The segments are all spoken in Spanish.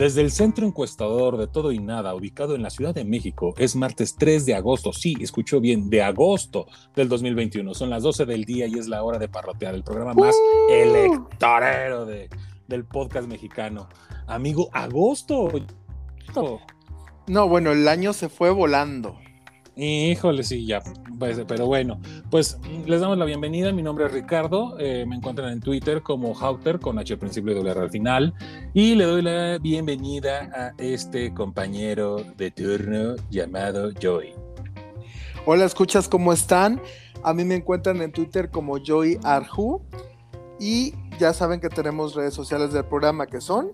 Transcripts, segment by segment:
Desde el centro encuestador de todo y nada, ubicado en la Ciudad de México, es martes 3 de agosto. Sí, escuchó bien, de agosto del 2021. Son las 12 del día y es la hora de parrotear, el programa más ¡Uh! electorero de, del podcast mexicano. Amigo, agosto. No, bueno, el año se fue volando. Híjole, sí, ya. Pues, pero bueno, pues les damos la bienvenida. Mi nombre es Ricardo. eh, me encuentran en Twitter como Hauter con H al principio y doble R al final. Y le doy la bienvenida a este compañero de turno llamado Joy. Hola, escuchas, ¿cómo están? A mí me encuentran en Twitter como Joy Arju. Y ya saben que tenemos redes sociales del programa que son.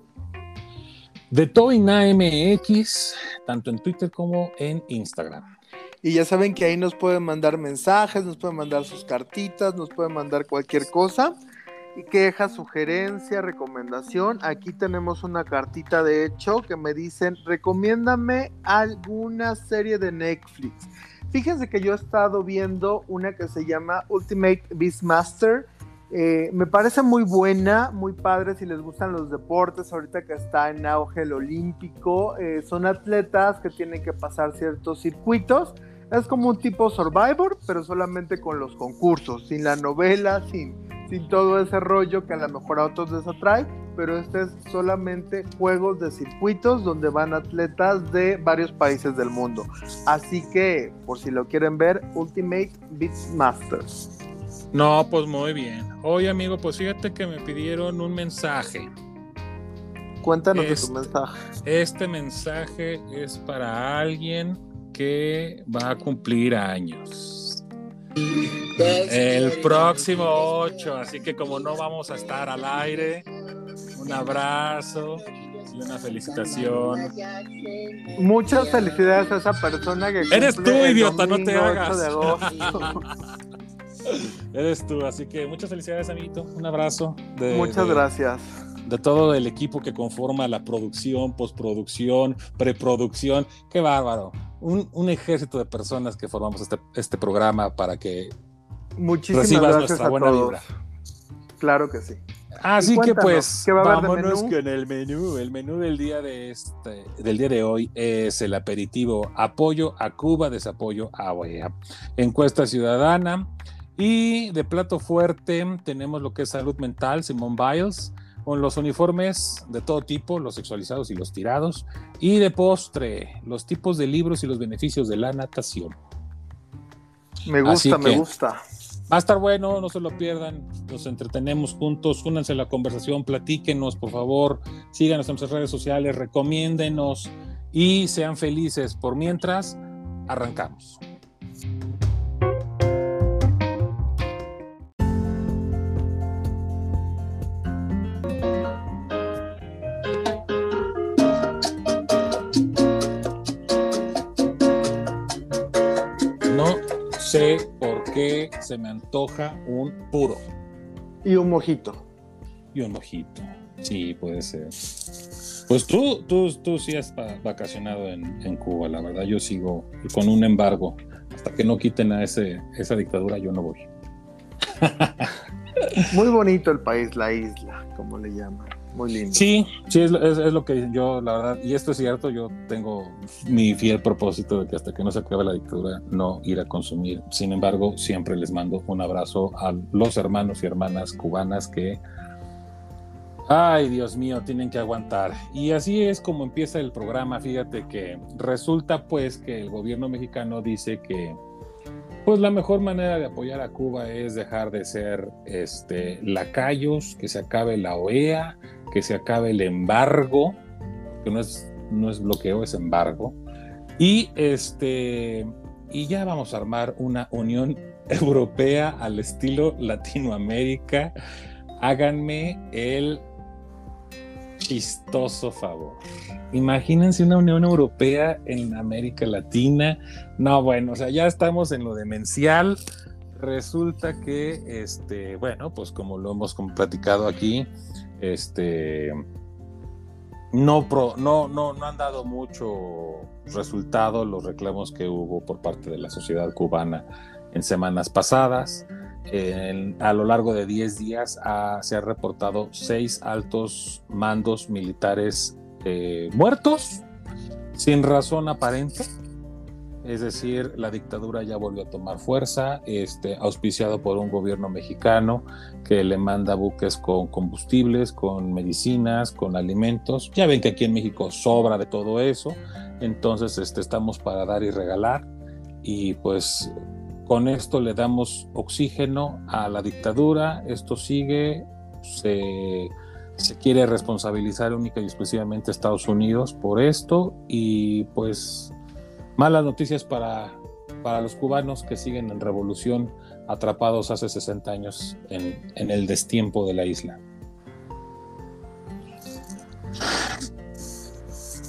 De Toina MX, tanto en Twitter como en Instagram. Y ya saben que ahí nos pueden mandar mensajes, nos pueden mandar sus cartitas, nos pueden mandar cualquier cosa. Y queja, sugerencia, recomendación. Aquí tenemos una cartita de hecho que me dicen, recomiéndame alguna serie de Netflix. Fíjense que yo he estado viendo una que se llama Ultimate Beastmaster. Eh, me parece muy buena, muy padre si les gustan los deportes, ahorita que está en auge el olímpico. Eh, son atletas que tienen que pasar ciertos circuitos. Es como un tipo Survivor, pero solamente con los concursos, sin la novela, sin, sin todo ese rollo que a lo mejor a otros les atrae, pero este es solamente juegos de circuitos donde van atletas de varios países del mundo. Así que, por si lo quieren ver, Ultimate Beastmasters. No, pues muy bien. Oye, amigo, pues fíjate que me pidieron un mensaje. Cuéntanos de Este- tu mensaje. Este mensaje es para alguien que va a cumplir años. El próximo 8, así que como no vamos a estar al aire, un abrazo y una felicitación. Muchas felicidades a esa persona que Eres tú, idiota, no te domingo 8 hagas. de. Eres tú, así que muchas felicidades, amiguito. Un abrazo. De, Muchas de- gracias. de todo el equipo que conforma la producción, postproducción, preproducción. Qué bárbaro. Un, un ejército de personas que formamos este, este programa para que Muchísimas recibas gracias nuestra a buena todos. vibra. Claro que sí. Así que cuéntanos, pues ¿qué va a haber de vámonos con el menú. El menú del día de este, del día de hoy es el aperitivo apoyo a Cuba, desapoyo a OEA. Encuesta ciudadana y de plato fuerte tenemos lo que es salud mental, Simón Biles, con los uniformes de todo tipo, los sexualizados y los tirados, y de postre, los tipos de libros y los beneficios de la natación. Me gusta, me gusta. Va a estar bueno, no se lo pierdan. Nos entretenemos juntos. Únanse a la conversación, platíquenos, por favor. Síganos en nuestras redes sociales, recomiéndenos y sean felices. Por mientras, arrancamos. Sé por qué se me antoja un puro. Y un mojito. Y un mojito. Sí, puede ser. Pues tú, tú, tú sí has va- vacacionado en, en Cuba, la verdad. Yo sigo con un embargo. Hasta que no quiten a ese, esa dictadura, yo no voy. Muy bonito el país, la isla, como le llaman. Muy lindo. Sí, sí, es, es lo que yo, la verdad, y esto es cierto, yo tengo mi fiel propósito de que hasta que no se acabe la dictadura, no ir a consumir. Sin embargo, siempre les mando un abrazo a los hermanos y hermanas cubanas que, ay, Dios mío, tienen que aguantar. Y así es como empieza el programa. Fíjate que resulta pues que el gobierno mexicano dice que pues la mejor manera de apoyar a Cuba es dejar de ser este, lacayos, que se acabe la OEA, que se acabe el embargo, que no es, no es bloqueo, es embargo. Y, este, y ya vamos a armar una Unión Europea al estilo Latinoamérica. Háganme el chistoso favor. Imagínense una Unión Europea en América Latina. No, bueno, o sea, ya estamos en lo demencial. Resulta que, este, bueno, pues como lo hemos platicado aquí, este, no, pro- no, no, han dado mucho resultado los reclamos que hubo por parte de la sociedad cubana en semanas pasadas. A lo largo de 10 días ha- se han reportado seis altos mandos militares este, muertos sin razón aparente. Es decir, la dictadura ya volvió a tomar fuerza, este, auspiciado por un gobierno mexicano que le manda buques con combustibles, con medicinas, con alimentos. Ya ven que aquí en México sobra de todo eso, entonces este, estamos para dar y regalar. Y pues con esto le damos oxígeno a la dictadura, esto sigue, se, se quiere responsabilizar única y exclusivamente a Estados Unidos por esto. Y pues malas noticias para, para los cubanos que siguen en revolución atrapados hace 60 años en, en el destiempo de la isla.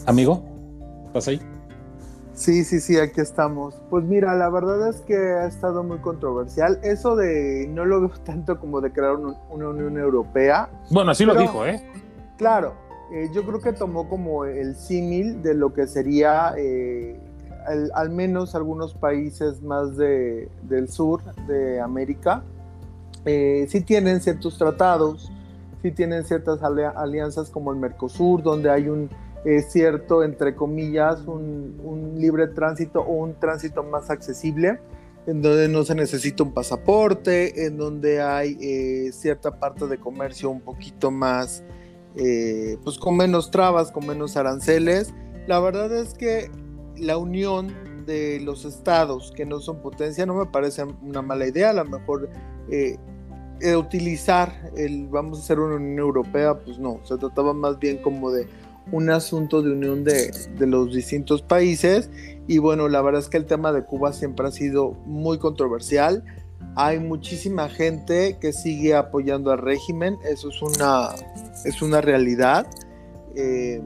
Amigo, ¿estás ahí? Sí, sí, sí, aquí estamos. Pues mira, la verdad es que ha estado muy controversial. Eso de, no lo veo tanto como de crear una Unión Europea. Bueno, así lo dijo, ¿eh? Claro, eh, yo creo que tomó como el símil de lo que sería eh, al menos algunos países más de, del sur de América. Eh, sí tienen ciertos tratados, sí tienen ciertas alianzas como el Mercosur, donde hay un cierto, entre comillas, un, libre tránsito o un tránsito más accesible, en donde no se necesita un pasaporte, en donde hay eh, cierta parte de comercio un poquito más, eh, pues con menos trabas, con menos aranceles. La verdad es que la unión de los estados que no son potencia no me parece una mala idea, a lo mejor eh, utilizar el vamos a hacer una Unión Europea, pues no, se trataba más bien como de un asunto de unión de, los distintos países. Y bueno, la verdad es que el tema de Cuba siempre ha sido muy controversial. Hay muchísima gente que sigue apoyando al régimen, eso es una, es una realidad. Eh,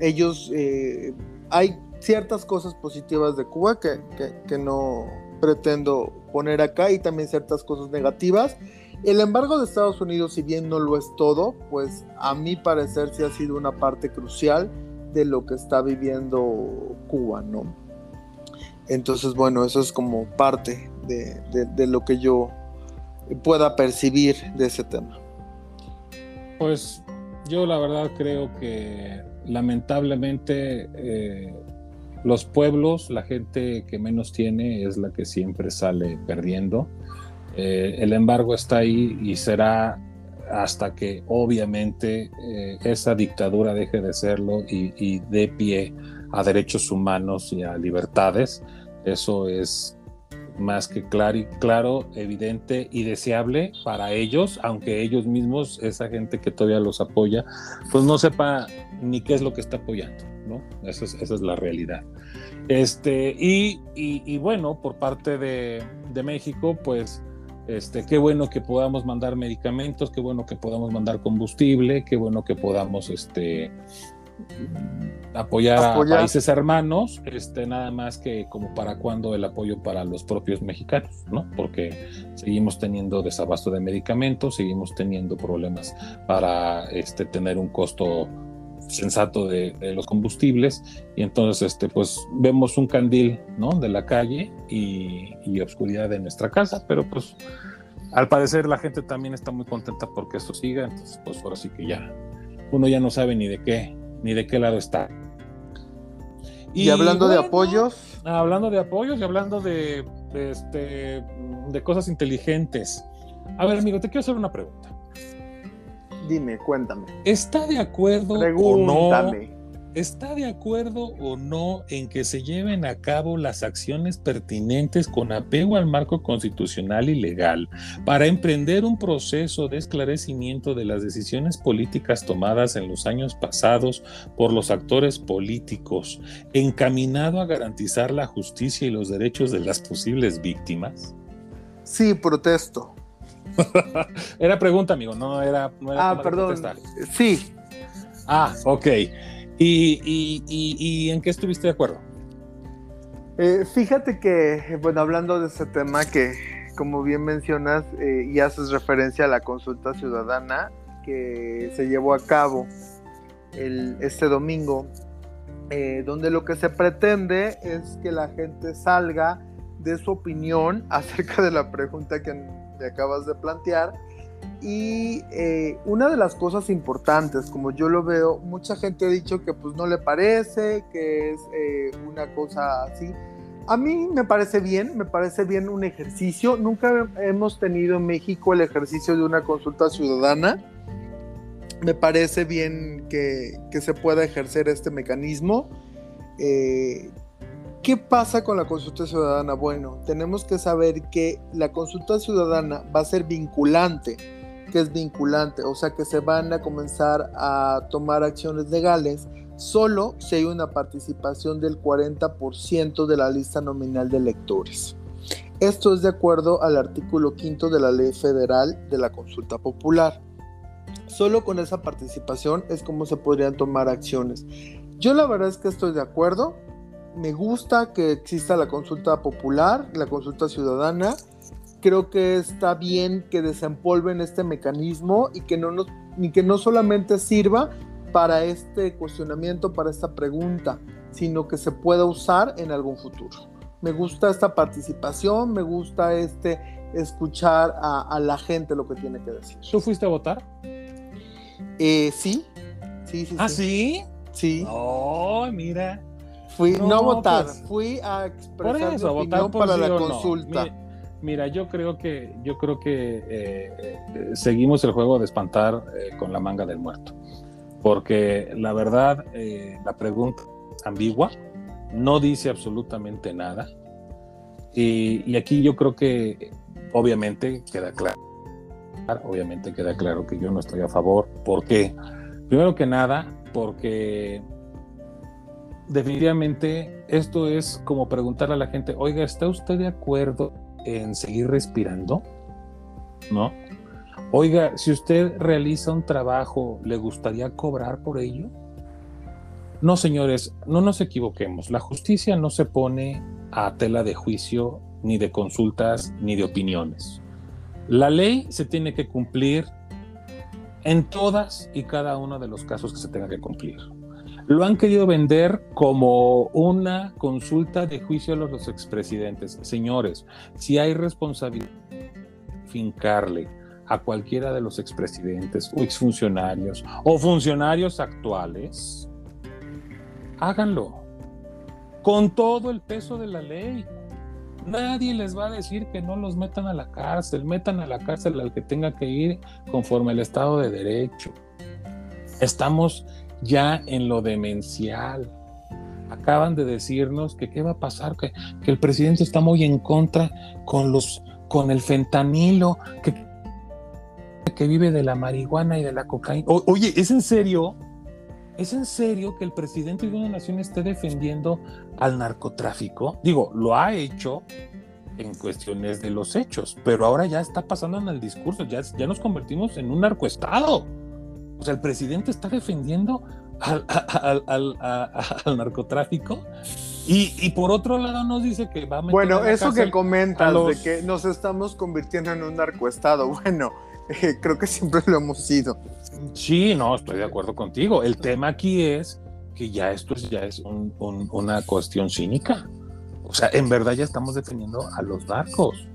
ellos, eh, hay ciertas cosas positivas de Cuba que, que no pretendo poner acá y también ciertas cosas negativas. El embargo de Estados Unidos, si bien no lo es todo, pues a mi parecer sí ha sido una parte crucial de lo que está viviendo Cuba, ¿no? Entonces, bueno, eso es como parte de, lo que yo pueda percibir de ese tema. Pues yo la verdad creo que lamentablemente eh, los pueblos, la gente que menos tiene es la que siempre sale perdiendo. Eh, el embargo está ahí y será hasta que obviamente eh, esa dictadura deje de serlo y, dé pie a derechos humanos y a libertades. Eso es más que claro, claro, evidente y deseable para ellos, aunque ellos mismos, esa gente que todavía los apoya, pues no sepa ni qué es lo que está apoyando, ¿no? Esa es, esa es la realidad. Este, y, y, bueno, por parte de, de México, pues este, qué bueno que podamos mandar medicamentos, qué bueno que podamos mandar combustible, qué bueno que podamos este, apoyar, a países hermanos, este, nada más que como para cuando el apoyo para los propios mexicanos, ¿no? Porque seguimos teniendo desabasto de medicamentos, seguimos teniendo problemas para este, tener un costo sensato de, los combustibles. Y entonces este pues vemos un candil no de la calle y, y oscuridad de nuestra casa pero pues al parecer la gente también está muy contenta porque esto siga. Entonces pues ahora sí que ya uno ya no sabe ni de qué ni de qué lado está. Y, hablando de apoyos. hablando de apoyos y hablando de, de, este, de cosas inteligentes. A ver amigo te quiero hacer una pregunta Dime, cuéntame. ¿Está de acuerdo o no? ¿Está de acuerdo o no en que se lleven a cabo las acciones pertinentes con apego al marco constitucional y legal para emprender un proceso de esclarecimiento de las decisiones políticas tomadas en los años pasados por los actores políticos, encaminado a garantizar la justicia y los derechos de las posibles víctimas? Sí, protesto. era pregunta, amigo, no era. ah, perdón. Sí. Ah, ok. ¿Y, en qué estuviste de acuerdo? Eh, fíjate que, bueno, hablando de ese tema que, como bien mencionas, eh, y haces referencia a la consulta ciudadana que se llevó a cabo el, este domingo, eh, donde lo que se pretende es que la gente salga de su opinión acerca de la pregunta que acabas de plantear Y eh, una de las cosas importantes, como yo lo veo, mucha gente ha dicho que pues no le parece, que es eh, una cosa así. A mí me parece bien, me parece bien un ejercicio. Nunca hemos tenido en México el ejercicio de una consulta ciudadana. Me parece bien que, que se pueda ejercer este mecanismo. Eh, ¿Qué pasa con la consulta ciudadana? Bueno, tenemos que saber que la consulta ciudadana va a ser vinculante que es vinculante, o sea que se van a comenzar a tomar acciones legales solo si hay una participación del 40% de la lista nominal de electores. Esto es de acuerdo al artículo 5 de la Ley Federal de la Consulta Popular. Solo con esa participación es como se podrían tomar acciones. Yo la verdad es que estoy de acuerdo. Me gusta que exista la consulta popular, la consulta ciudadana creo que está bien que desempolven este mecanismo y que no, nos, ni que no solamente sirva para este cuestionamiento, para esta pregunta, sino que se pueda usar en algún futuro. Me gusta esta participación, me gusta este escuchar a, la gente lo que tiene que decir. ¿Tú fuiste a votar? Eh, sí, sí, sí. ¿Ah, sí? Sí. Oh, mira. Fui, no, a votar, pues, fui a expresar mi opinión para la consulta. Mira, yo creo que, yo creo que eh, eh, seguimos el juego de espantar eh, con la manga del muerto. Porque la verdad, la pregunta ambigua, no dice absolutamente nada. Y, y, aquí yo creo que obviamente queda claro, obviamente queda claro que yo no estoy a favor. ¿Por qué? Primero que nada, porque definitivamente esto es como preguntarle a la gente, oiga, ¿está usted de acuerdo en seguir respirando, ¿no? Oiga, si usted realiza un trabajo, ¿le gustaría cobrar por ello? No, señores, no nos equivoquemos. La justicia no se pone a tela de juicio, ni de consultas, ni de opiniones. La ley se tiene que cumplir en todas y cada uno de los casos que se tenga que cumplir lo han querido vender como una consulta de juicio a los expresidentes. Señores, si hay responsabilidad fincarle a cualquiera de los expresidentes o exfuncionarios o funcionarios actuales, háganlo con todo el peso de la ley. Nadie les va a decir que no los metan a la cárcel, metan a la cárcel al que tenga que ir conforme al Estado de Derecho. Estamos ya en lo demencial. Acaban de decirnos que qué va a pasar, que, el presidente está muy en contra con los con el fentanilo, que, que vive de la marihuana y de la cocaína. oye, ¿es en serio? ¿Es en serio que el presidente de una nación esté defendiendo al narcotráfico? Digo, lo ha hecho en cuestiones de los hechos, pero ahora ya está pasando en el discurso, ya, ya nos convertimos en un narcoestado. O sea, el presidente está defendiendo al, narcotráfico y, por otro lado nos dice que va a meter Bueno, eso que comentas de que nos estamos convirtiendo en un narcoestado, bueno, eh, creo que siempre lo hemos sido. Sí, no, estoy de acuerdo contigo. El tema aquí es que ya esto es, ya es una cuestión cínica. O sea, en verdad ya estamos defendiendo a los narcos.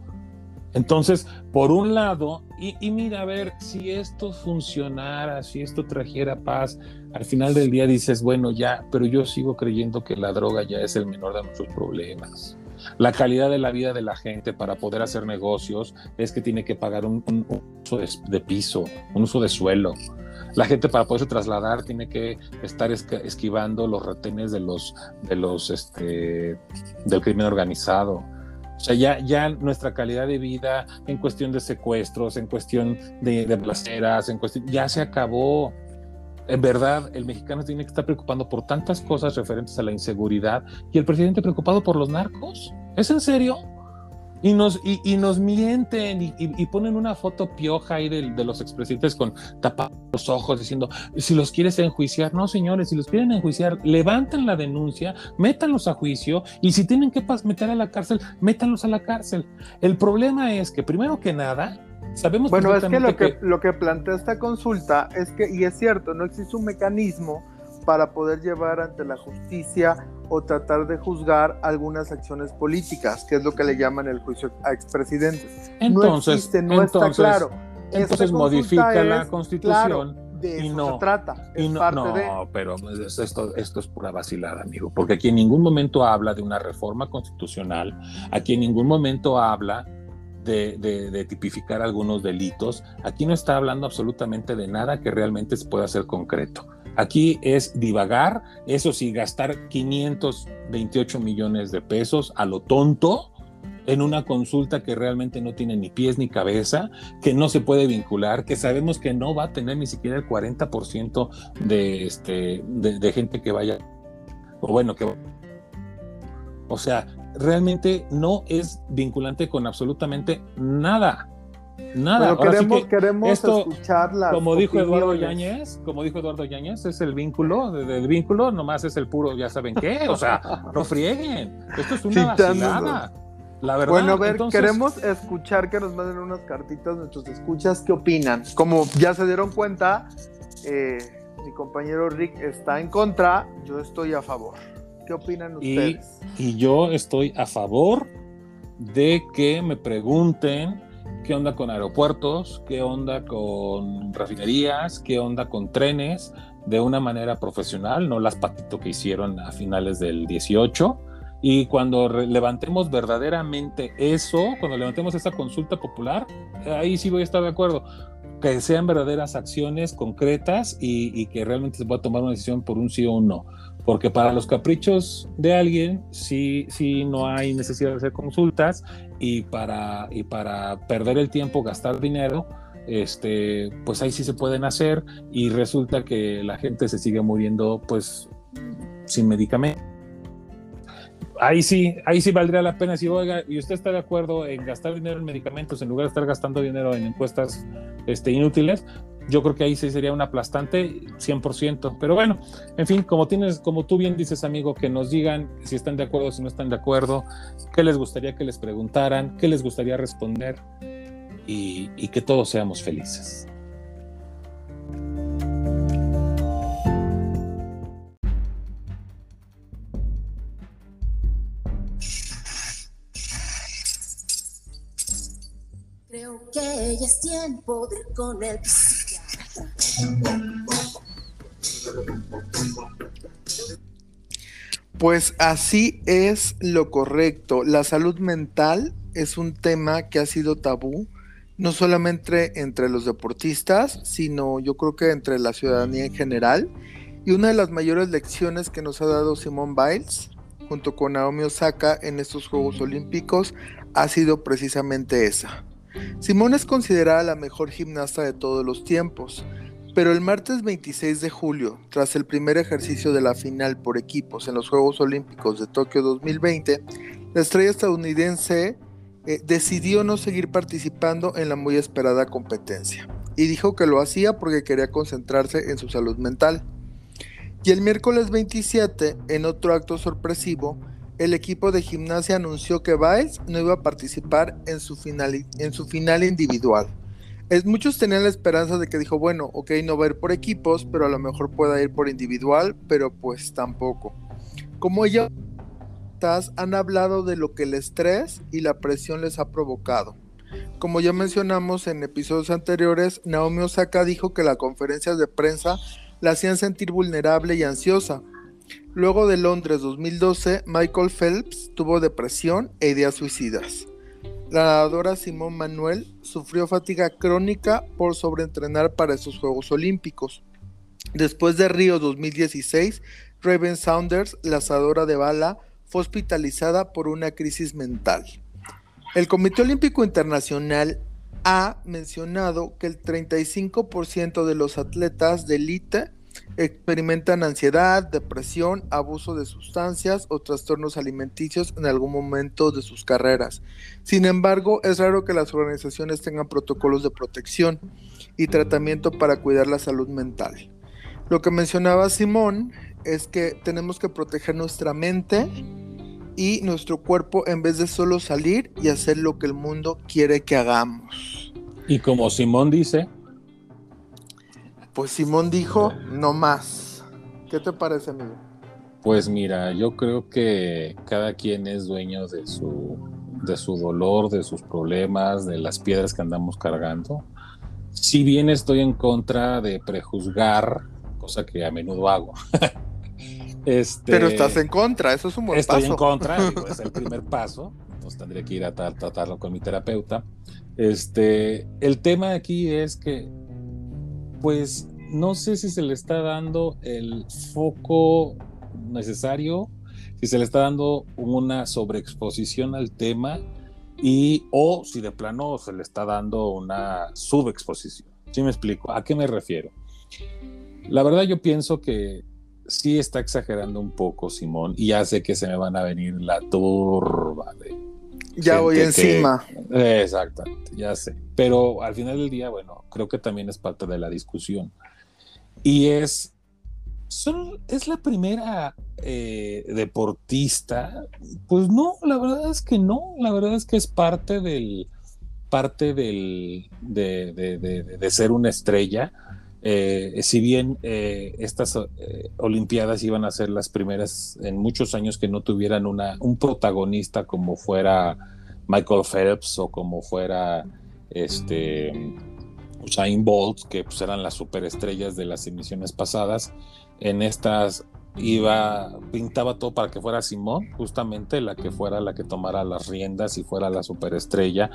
Entonces, por un lado, y, mira, a ver, si esto funcionara, si esto trajera paz, al final del día dices, bueno, ya, pero yo sigo creyendo que la droga ya es el menor de nuestros problemas. La calidad de la vida de la gente para poder hacer negocios es que tiene que pagar un, uso de, piso, un uso de suelo. La gente para poderse trasladar tiene que estar esquivando los retenes de los, de los, este, del crimen organizado o sea, ya, ya nuestra calidad de vida en cuestión de secuestros, en cuestión de, de placeras, en cuestión, ya se acabó. En verdad, el mexicano tiene que estar preocupando por tantas cosas referentes a la inseguridad y el presidente preocupado por los narcos. ¿Es en serio? Y nos, y, nos mienten y, ponen una foto pioja ahí de, los expresidentes con tapados los ojos diciendo, si los quieres enjuiciar, no señores, si los quieren enjuiciar, levanten la denuncia, métanlos a juicio y si tienen que meter a la cárcel, métanlos a la cárcel. El problema es que primero que nada, sabemos bueno, es que lo que, lo que plantea esta consulta es que, y es cierto, no existe un mecanismo para poder llevar ante la justicia o tratar de juzgar algunas acciones políticas, que es lo que le llaman el juicio a expresidentes. Entonces, no existe, no está claro. entonces modifica la constitución. de y no, se trata. Es Y no, parte no, de. pero pues, esto, esto es pura vacilada, amigo, porque aquí en ningún momento habla de una reforma constitucional, aquí en ningún momento habla de, de- de tipificar algunos delitos, aquí no está hablando absolutamente de nada que realmente se pueda hacer concreto. Aquí es divagar, eso sí, gastar 528 millones de pesos a lo tonto en una consulta que realmente no tiene ni pies ni cabeza, que no se puede vincular, que sabemos que no va a tener ni siquiera el 40% de, este, de, gente que vaya, o bueno, que... O sea, realmente no es vinculante con absolutamente nada. Nada. Pero queremos, que queremos esto, escuchar las como dijo Eduardo. Yáñez, como dijo Eduardo Yáñez, es el vínculo, de- del vínculo nomás es el puro, ya saben qué, o sea, no frieguen, esto es una vacilada, la verdad. Bueno, a ver, entonces, queremos escuchar que nos manden unas cartitas nuestros escuchas. ¿Qué opinan? Como ya se dieron cuenta, eh, mi compañero Rick está en contra, yo estoy a favor. ¿Qué opinan Y- ustedes? Y yo estoy a favor de que me pregunten qué onda con aeropuertos, qué onda con refinerías, qué onda con trenes, de una manera profesional, no las patito que hicieron a finales del 18. Y cuando levantemos verdaderamente eso, cuando levantemos esa consulta popular, ahí sí voy a estar de acuerdo. Que sean verdaderas acciones concretas y, y que realmente se pueda tomar una decisión por un sí o un no. Porque para los caprichos de alguien, sí, sí no hay necesidad de hacer consultas y para, y para perder el tiempo, gastar dinero, este, pues ahí sí se pueden hacer y resulta que la gente se sigue muriendo pues sin medicamento. Ahí sí, ahí sí valdría la pena si oiga, y usted está de acuerdo en gastar dinero en medicamentos en lugar de estar gastando dinero en encuestas este, inútiles, yo creo que ahí sí sería un aplastante 100%. Pero bueno, en fin, como tienes, como tú bien dices, amigo, que nos digan si están de acuerdo, si no están de acuerdo, qué les gustaría que les preguntaran, qué les gustaría responder y, y que todos seamos felices. Que ya es tiempo con el psiquiatra. Pues así es lo correcto. La salud mental es un tema que ha sido tabú, no solamente entre los deportistas, sino yo creo que entre la ciudadanía en general. Y una de las mayores lecciones que nos ha dado Simone Biles, junto con Naomi Osaka en estos Juegos Olímpicos, ha sido precisamente esa. Simone es considerada la mejor gimnasta de todos los tiempos. Pero el martes 26 de julio, tras el primer ejercicio de la final por equipos en los Juegos Olímpicos de Tokio 2020, la estrella estadounidense eh, decidió no seguir participando en la muy esperada competencia y dijo que lo hacía porque quería concentrarse en su salud mental. Y el miércoles 27, en otro acto sorpresivo, el equipo de gimnasia anunció que Biles no iba a participar en su final, en su final individual. Es, muchos tenían la esperanza de que dijo, bueno, ok, no va a ir por equipos, pero a lo mejor pueda ir por individual, pero pues tampoco. Como ellas han hablado de lo que el estrés y la presión les ha provocado. Como ya mencionamos en episodios anteriores, Naomi Osaka dijo que las conferencias de prensa la hacían sentir vulnerable y ansiosa. Luego de Londres 2012, Michael Phelps tuvo depresión e ideas suicidas. La nadadora Simón Manuel sufrió fatiga crónica por sobreentrenar para esos Juegos Olímpicos. Después de Río 2016, Raven Saunders, lanzadora de bala, fue hospitalizada por una crisis mental. El Comité Olímpico Internacional ha mencionado que el 35% de los atletas de élite experimentan ansiedad, depresión, abuso de sustancias o trastornos alimenticios en algún momento de sus carreras. Sin embargo, es raro que las organizaciones tengan protocolos de protección y tratamiento para cuidar la salud mental. Lo que mencionaba Simón es que tenemos que proteger nuestra mente y nuestro cuerpo en vez de solo salir y hacer lo que el mundo quiere que hagamos. Y como Simón dice, Pues Simón dijo, no más. ¿Qué te parece, amigo? pues mira, yo creo que cada quien es dueño de su, de su dolor, de sus problemas, de las piedras que andamos cargando. Si bien estoy en contra de prejuzgar, cosa que a menudo hago. este, Pero estás en contra, eso es un buen estoy paso. Estoy en contra, digo, es el primer paso, entonces tendría que ir a tratarlo con mi terapeuta. Este, el tema aquí es que, pues, no sé si se le está dando el foco necesario, si se le está dando una sobreexposición al tema y o si de plano se le está dando una subexposición. ¿Sí me explico? ¿A qué me refiero? La verdad yo pienso que sí está exagerando un poco Simón y ya sé que se me van a venir la turba de... Ya voy encima. exactamente, ya sé. Pero al final del día, bueno, creo que también es parte de la discusión. Y es son, es la primera eh, deportista. Pues no, la verdad es que no. La verdad es que es parte del parte del de, de, de, de ser una estrella. Eh, si bien eh, estas eh, Olimpiadas iban a ser las primeras en muchos años que no tuvieran una, un protagonista como fuera Michael Phelps o como fuera este Usain Bolt, que pues, eran las superestrellas de las emisiones pasadas, en estas iba, pintaba todo para que fuera Simón, justamente la que fuera la que tomara las riendas y fuera la superestrella.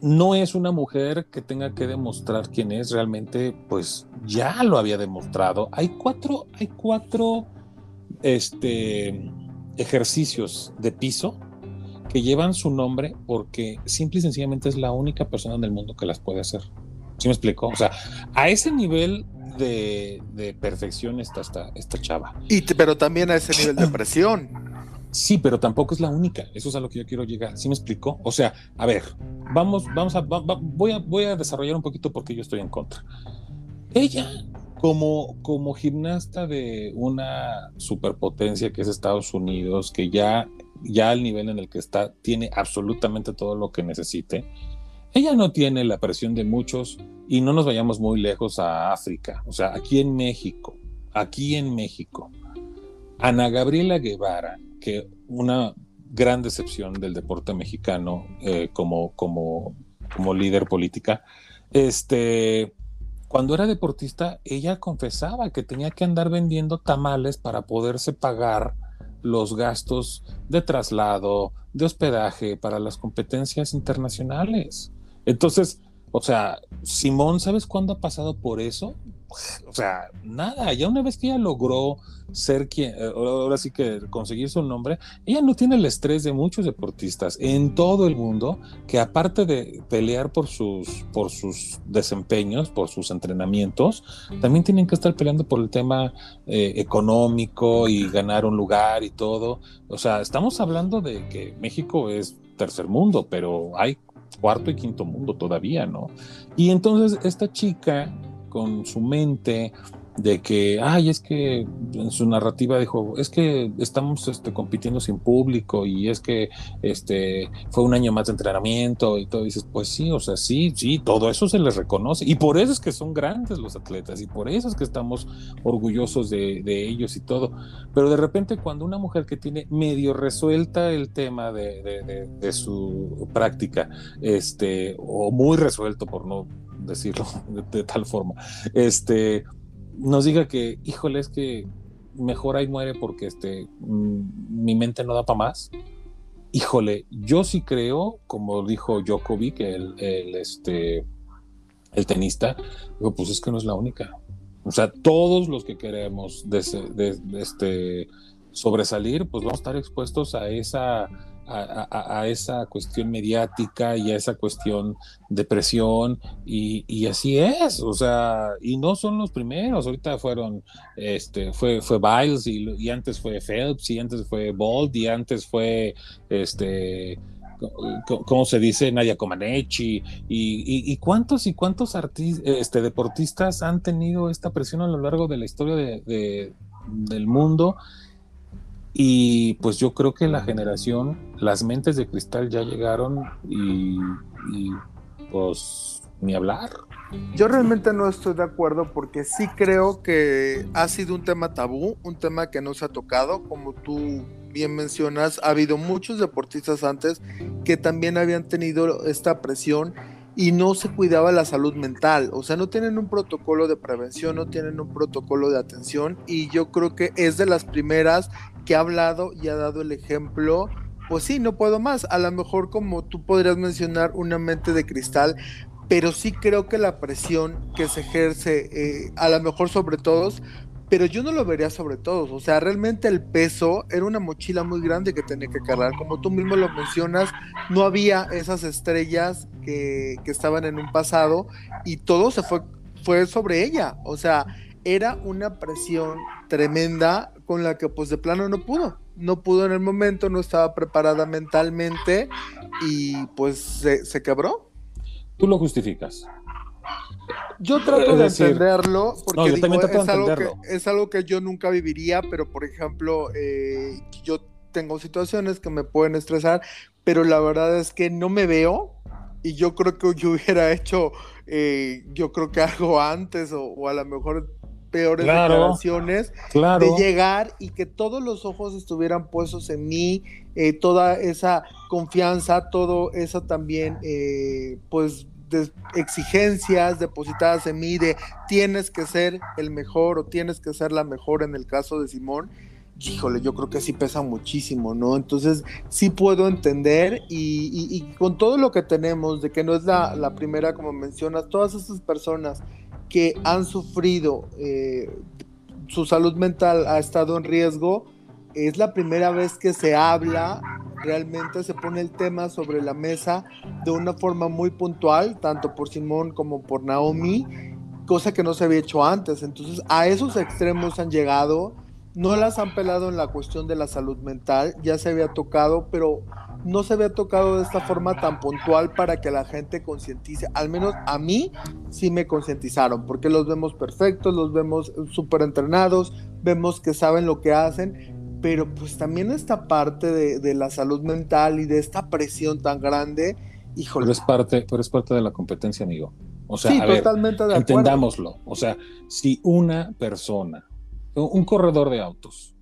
No es una mujer que tenga que demostrar quién es, realmente, pues ya lo había demostrado. Hay cuatro, hay cuatro este, ejercicios de piso que llevan su nombre porque simple y sencillamente es la única persona en el mundo que las puede hacer. ¿Sí me explico? O sea, a ese nivel de, de perfección está esta, esta chava. Y, pero también a ese nivel de presión. Sí, pero tampoco es la única. Eso es a lo que yo quiero llegar. ¿Sí me explico? O sea, a ver, vamos, vamos a, voy a, voy a desarrollar un poquito porque yo estoy en contra. Ella, como, como gimnasta de una superpotencia que es Estados Unidos, que ya, ya al nivel en el que está, tiene absolutamente todo lo que necesite. Ella no tiene la presión de muchos y no nos vayamos muy lejos a África, o sea, aquí en México, aquí en México. Ana Gabriela Guevara, que una gran decepción del deporte mexicano eh, como, como, como líder política, este, cuando era deportista, ella confesaba que tenía que andar vendiendo tamales para poderse pagar los gastos de traslado, de hospedaje para las competencias internacionales. Entonces, o sea, Simón, ¿sabes cuándo ha pasado por eso? O sea, nada, ya una vez que ella logró ser quien, ahora sí que conseguir su nombre, ella no tiene el estrés de muchos deportistas en todo el mundo que aparte de pelear por sus, por sus desempeños, por sus entrenamientos, también tienen que estar peleando por el tema eh, económico y ganar un lugar y todo. O sea, estamos hablando de que México es tercer mundo, pero hay cuarto y quinto mundo todavía, ¿no? Y entonces esta chica con su mente de que, ay, es que en su narrativa dijo, es que estamos este, compitiendo sin público y es que este, fue un año más de entrenamiento y todo, dices, pues sí, o sea, sí, sí, todo eso se les reconoce y por eso es que son grandes los atletas y por eso es que estamos orgullosos de, de ellos y todo, pero de repente cuando una mujer que tiene medio resuelta el tema de, de su práctica, este, o muy resuelto por no decirlo de, tal forma, este, nos diga que, híjole, es que mejor ahí muere porque este, mi mente no da para más. Híjole, yo sí creo, como dijo Djokovic, el, el, este, el tenista, digo, pues es que no es la única. O sea, todos los que queremos de, de, de este, sobresalir, pues vamos a estar expuestos a esa a, esa cuestión mediática y a esa cuestión de presión y, así es, o sea, y no son los primeros, ahorita fueron, este, fue, fue Biles y, antes fue Phelps y antes fue Bolt y antes fue, este, ¿cómo se dice? Nadia Comaneci y, y, cuántos y cuántos este, deportistas han tenido esta presión a lo largo de la historia de, del mundo y pues yo creo que la generación, las mentes de cristal ya llegaron y, pues ni hablar. Yo realmente no estoy de acuerdo porque sí creo que ha sido un tema tabú, un tema que no se ha tocado, como tú bien mencionas, ha habido muchos deportistas antes que también habían tenido esta presión y no se cuidaba la salud mental. O sea, no tienen un protocolo de prevención, no tienen un protocolo de atención y yo creo que es de las primeras que ha hablado y ha dado el ejemplo. Pues sí, no puedo más. A lo mejor como tú podrías mencionar una mente de cristal, pero sí creo que la presión que se ejerce, eh, a lo mejor sobre todos, pero yo no lo vería sobre todos. O sea, realmente el peso era una mochila muy grande que tenía que cargar. Como tú mismo lo mencionas, no había esas estrellas que, que estaban en un pasado y todo se fue, fue sobre ella. O sea, era una presión tremenda con la que pues de plano no pudo. No pudo en el momento, no estaba preparada mentalmente y pues se, se quebró. Tú lo justificas. Yo trato de decir, entenderlo porque no, yo digo, de es, algo que, es algo que yo nunca viviría, pero por ejemplo, eh, yo tengo situaciones que me pueden estresar, pero la verdad es que no me veo y yo creo que yo hubiera hecho, eh, yo creo que algo antes o, o a lo mejor peores Claro. declaraciones Claro. de llegar y que todos los ojos estuvieran puestos en mí, eh, toda esa confianza, todo eso también, eh, pues, de exigencias depositadas en mí de tienes que ser el mejor o tienes que ser la mejor en el caso de Simón. Híjole, yo creo que sí pesa muchísimo, ¿no? Entonces sí puedo entender y, y- y con todo lo que tenemos, de que no es la, la primera, como mencionas, todas estas personas que han sufrido eh, su salud mental ha estado en riesgo. Es la primera vez que se habla, realmente se pone el tema sobre la mesa de una forma muy puntual, tanto por Simón como por Naomi, cosa que no se había hecho antes. Entonces, a esos extremos han llegado, no las han pelado en la cuestión de la salud mental, ya se había tocado, pero no se había tocado de esta forma tan puntual para que la gente concientice, al menos a mí sí me concientizaron, porque los vemos perfectos, los vemos súper entrenados, vemos que saben lo que hacen, pero pues también esta parte de, de la salud mental y de esta presión tan grande, híjole. Pero es parte, pero es parte de la competencia, amigo. O sea, sí, a ver, totalmente de acuerdo. entendámoslo. O sea, si una persona, un corredor de autos,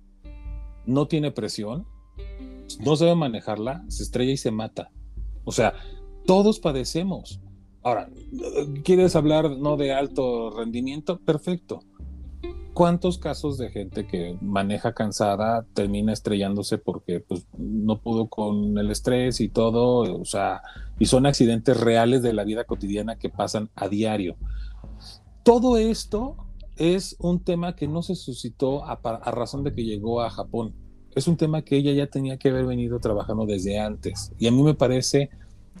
no tiene presión, no sabe manejarla, se estrella y se mata. O sea, todos padecemos. Ahora, ¿quieres hablar no de alto rendimiento? Perfecto. ¿Cuántos casos de gente que maneja cansada termina estrellándose porque pues, no pudo con el estrés y todo? O sea, y son accidentes reales de la vida cotidiana que pasan a diario. Todo esto es un tema que no se suscitó a, razón de que llegó a Japón. Es un tema que ella ya tenía que haber venido trabajando desde antes. Y a mí me parece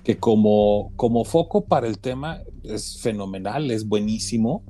que como, como foco para el tema es fenomenal, es buenísimo,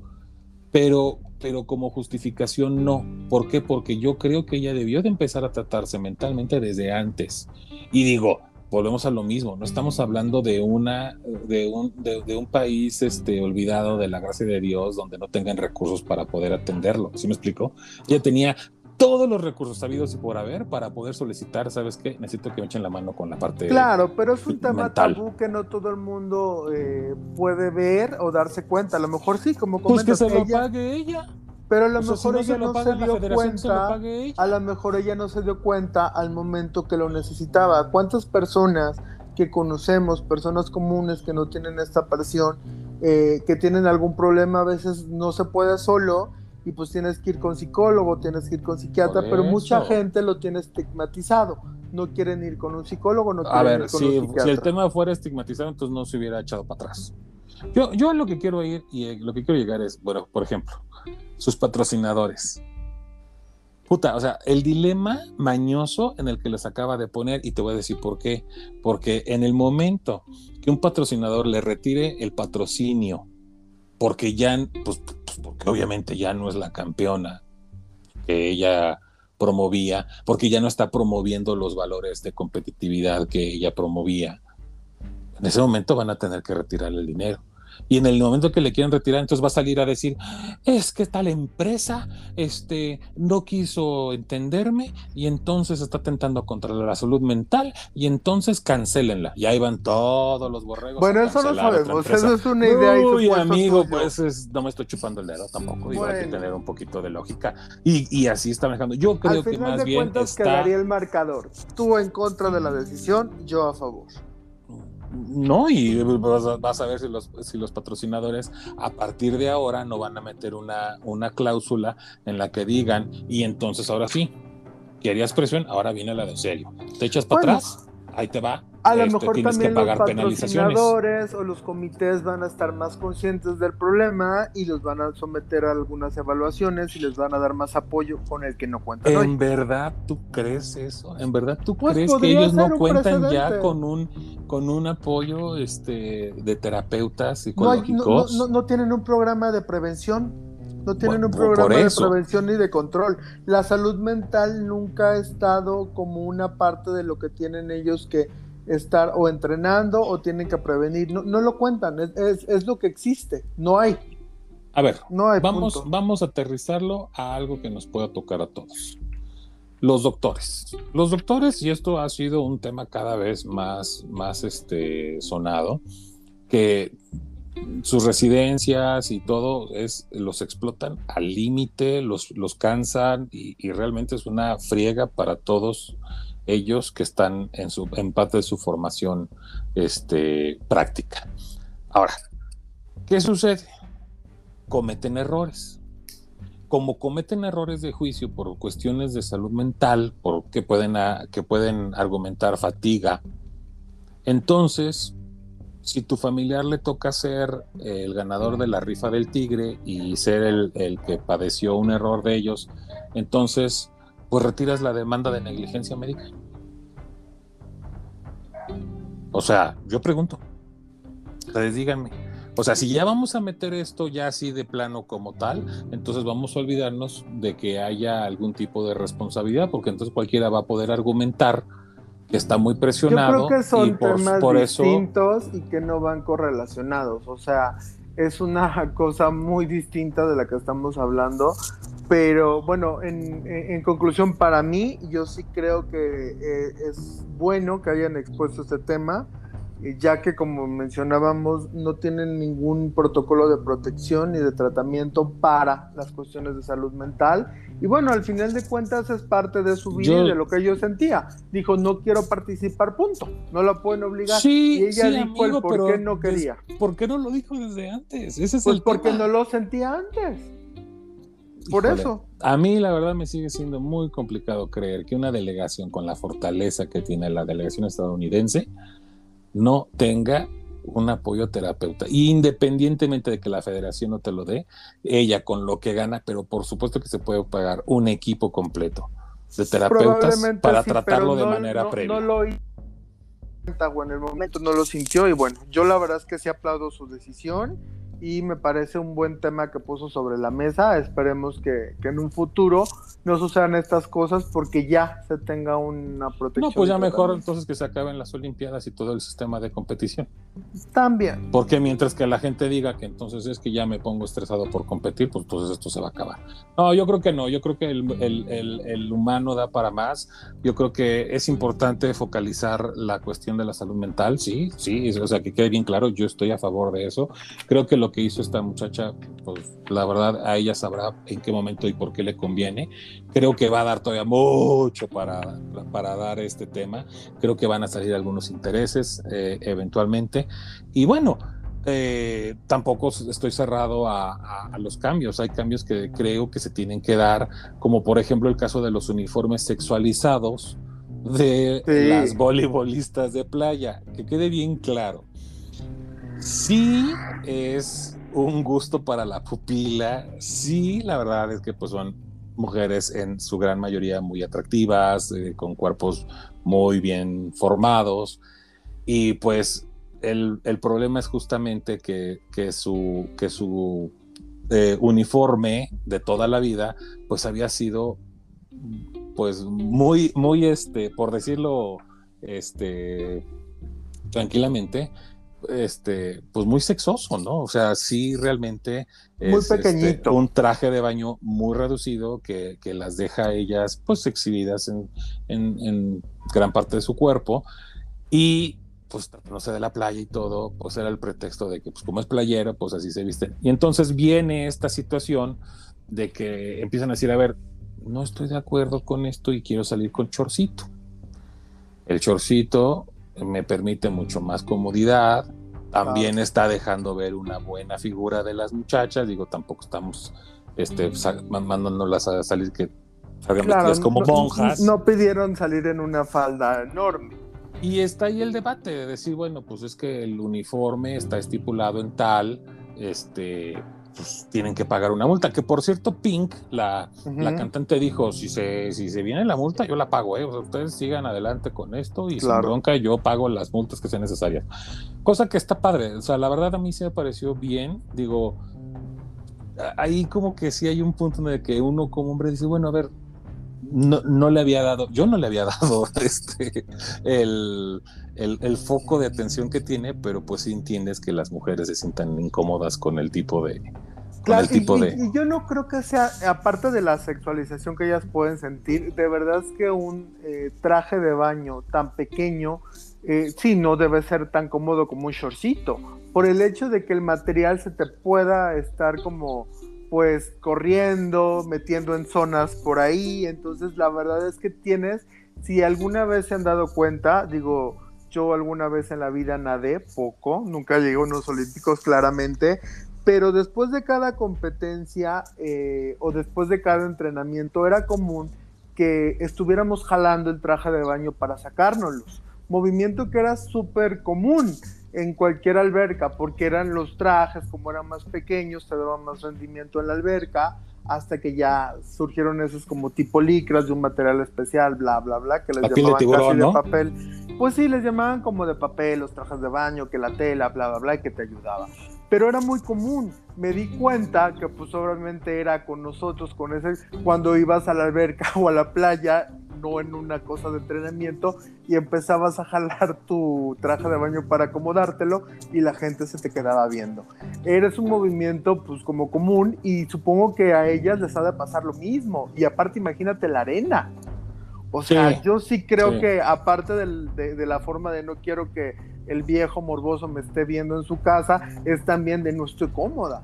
pero, pero como justificación no. ¿Por qué? Porque yo creo que ella debió de empezar a tratarse mentalmente desde antes. Y digo, volvemos a lo mismo, no estamos hablando de una de un, de, de un país este, olvidado de la gracia de Dios donde no tengan recursos para poder atenderlo. ¿Sí me explico? Ella tenía todos los recursos sabidos y por haber para poder solicitar, ¿sabes qué? Necesito que me echen la mano con la parte Claro, pero es un tema mental. tabú que no todo el mundo eh, puede ver o darse cuenta. A lo mejor sí, como Pues que comentas, se lo ella, pague ella. Pero a lo O sea, si mejor no ella se no se dio se cuenta. ella. A lo mejor ella no se dio cuenta al momento que lo necesitaba. ¿Cuántas personas que conocemos, personas comunes que no tienen esta presión, eh, que tienen algún problema, a veces no se puede solo y pues tienes que ir con psicólogo, tienes que ir con psiquiatra, pero mucha gente lo tiene estigmatizado. No quieren ir con un psicólogo, no A quieren ver, ir con si, un si psiquiatra. el tema fuera estigmatizado, entonces no se hubiera echado para atrás. Yo, yo a lo que quiero ir y lo que quiero llegar es, bueno, por ejemplo, sus patrocinadores. Puta, o sea, el dilema mañoso en el que les acaba de poner, y te voy a decir por qué. Porque en el momento que un patrocinador le retire el patrocinio, porque ya, pues, pues, porque obviamente ya no es la campeona que ella promovía, porque ya no está promoviendo los valores de competitividad que ella promovía. En ese momento van a tener que retirarle el dinero. Y en el momento que le quieren retirar, entonces va a salir a decir, es que tal empresa este, no quiso entenderme y entonces está tentando contra la salud mental y entonces cancélenla. Y ahí van todos los borregos. Bueno, eso otra sabemos, eso es una idea Uy, amigo, pues es- no me estoy chupando el dedo tampoco. Digo, hay que tener un poquito de lógica. Y, y así está manejando. Yo creo Al que final más de bien cuentas está. quedaría el marcador. Tú en contra de la decisión, yo a favor. No, y vas a, vas a ver si los, si los patrocinadores a partir de ahora no van a meter una, una cláusula en la que digan, y entonces ahora sí, querías presión, ahora viene la de serio. Te echas para Bueno, atrás, ahí te va. A lo este, mejor también los patrocinadores o los comités van a estar más conscientes del problema y los van a someter a algunas evaluaciones y les van a dar más apoyo con el que no cuentan hoy. ¿En verdad tú crees eso? ¿En verdad tú Pues crees que ellos no cuentan ya con un con un apoyo este de terapeutas No, hay- no- psicológicos? no- no tienen un programa de prevención, no tienen Bueno, un programa de prevención ni de control. La salud mental nunca ha estado como una parte de lo que tienen ellos que estar o entrenando o tienen que prevenir. No, no lo cuentan, es, es- es lo que existe, no hay, A ver, no hay vamos, punto. vamos a aterrizarlo a algo que nos pueda tocar a todos. Los doctores. Los doctores, y esto ha sido un tema cada vez más, más este, sonado, que sus residencias y todo es los explotan al límite, los, los cansan y, y realmente es una friega para todos ellos que están en, su, en parte de su formación este, práctica. Ahora, ¿qué sucede? Cometen errores. Como cometen errores de juicio por cuestiones de salud mental, porque pueden, que pueden argumentar fatiga, entonces si tu familiar le toca ser el ganador de la rifa del tigre y ser el, el que padeció un error de ellos, entonces pues retiras la demanda de negligencia médica. O sea, yo pregunto, ustedes díganme, o sea, si ya vamos a meter esto ya así de plano como tal, entonces vamos a olvidarnos de que haya algún tipo de responsabilidad, porque entonces cualquiera va a poder argumentar que está muy Yo presionado creo que son y por, temas por eso distintos y que no van correlacionados. O sea, es una cosa muy distinta de la que estamos hablando. Pero bueno, en, en- en conclusión, para mí, yo sí creo que eh, es bueno que hayan expuesto este tema, eh, ya que como mencionábamos, no tienen ningún protocolo de protección ni de tratamiento para las cuestiones de salud mental. Y bueno, al final de cuentas es parte de su vida Yo- y de lo que yo sentía. Dijo, no quiero participar, punto. No la pueden obligar. Sí, y ella sí, dijo amigo, el por qué no quería. ¿Por qué no lo dijo desde antes? Ese es Pues el porque tema. no lo sentía antes. Por Híjole, eso. A mí la verdad me sigue siendo muy complicado creer que una delegación con la fortaleza que tiene la delegación estadounidense no tenga un apoyo terapeuta, independientemente de que la federación no te lo dé, ella con lo que gana, pero por supuesto que se puede pagar un equipo completo de terapeutas para sí, tratarlo de no- manera no- previa. No lo hizo o en el momento no lo sintió y bueno, yo la verdad es que sí aplaudo su decisión y me parece un buen tema que puso sobre la mesa. Esperemos que, que en un futuro no sucedan estas cosas porque ya se tenga una protección. No, pues ya mejor entonces que se acaben las Olimpiadas y todo el sistema de competición. También. Porque mientras que la gente diga que entonces es que ya me pongo estresado por competir, pues entonces esto se va a acabar. No, yo creo que no, yo creo que el, el- el- el humano da para más. Yo creo que es importante focalizar la cuestión de la salud mental, sí, sí, o sea, que quede bien claro, yo estoy a favor de eso. Creo que lo que hizo esta muchacha, pues la verdad, a ella sabrá en qué momento y por qué le conviene. Creo que va a dar todavía mucho para, para dar este tema. Creo que van a salir algunos intereses eh, eventualmente. Y bueno, eh, tampoco estoy cerrado a, a- a los cambios. Hay cambios que creo que se tienen que dar, como por ejemplo el caso de los uniformes sexualizados de Sí. las voleibolistas de playa. Que quede bien claro. Sí es un gusto para la pupila. Sí, la verdad es que pues son mujeres en su gran mayoría muy atractivas, eh, con cuerpos muy bien formados. Y pues el, el problema es justamente que, que su, que su eh, uniforme de toda la vida, pues había sido, pues muy, muy, este, por decirlo, este, tranquilamente, este, pues muy sexoso, ¿no? O sea, sí realmente Muy es, este, pequeñito. un traje de baño muy reducido que, que las deja ellas, pues, exhibidas en, en, en gran parte de su cuerpo y pues tratándose de la playa y todo, pues era el pretexto de que pues como es playera, pues así se visten. Y entonces viene esta situación de que empiezan a decir, a ver, no estoy de acuerdo con esto y quiero salir con chorcito. El chorcito me permite mucho más comodidad, también está dejando ver una buena figura de las muchachas, digo, tampoco estamos este, mandándolas a salir que salgan vestidas como monjas. No pidieron salir en una falda enorme. Y está ahí el debate de decir, bueno, pues es que el uniforme está estipulado en tal, este, pues tienen que pagar una multa. Que por cierto, Pink, la, la cantante, dijo: si se, si se viene la multa, yo la pago, ¿eh? O sea, ustedes sigan adelante con esto y sin bronca, yo pago las multas que sean necesarias. Cosa que está padre. O sea, la verdad a mí se me pareció bien. Digo, ahí como que sí hay un punto en el que uno como hombre dice, bueno, a ver, no, no, le había dado, yo no le había dado este, el, el, foco de atención que tiene, pero pues sí entiendes que las mujeres se sientan incómodas con el tipo de... Con el tipo y, de... y yo no creo que sea, aparte de la sexualización que ellas pueden sentir, de verdad es que un eh, traje de baño tan pequeño, eh, sí, no debe ser tan cómodo como un shortcito, por el hecho de que el material se te pueda estar como pues corriendo, metiendo en zonas por ahí. Entonces la verdad es que tienes, si alguna vez se han dado cuenta, digo, yo alguna vez en la vida nadé poco, nunca llegué a unos olímpicos claramente, pero después de cada competencia eh, o después de cada entrenamiento era común que estuviéramos jalando el traje de baño para sacárnoslos. Movimiento que era súper común en cualquier alberca, porque eran los trajes, como eran más pequeños, te daban más rendimiento en la alberca, hasta que ya surgieron esos como tipo licras de un material especial, bla, bla, bla, que les llamaban casi de papel. Pues sí, les llamaban como de papel, los trajes de baño, que la tela, bla, bla, bla, y que te ayudaba pero era muy común. Me di cuenta que pues obviamente era con nosotros, con ese, cuando ibas a la alberca o a la playa, no en una cosa de entrenamiento, y empezabas a jalar tu traje de baño para acomodártelo y la gente se te quedaba viendo. Eres un movimiento pues como común y supongo que a ellas les ha de pasar lo mismo. Y aparte imagínate la arena. O sea, yo sí creo que aparte de la forma de no quiero que el viejo morboso me esté viendo en su casa, es también de no estoy cómoda.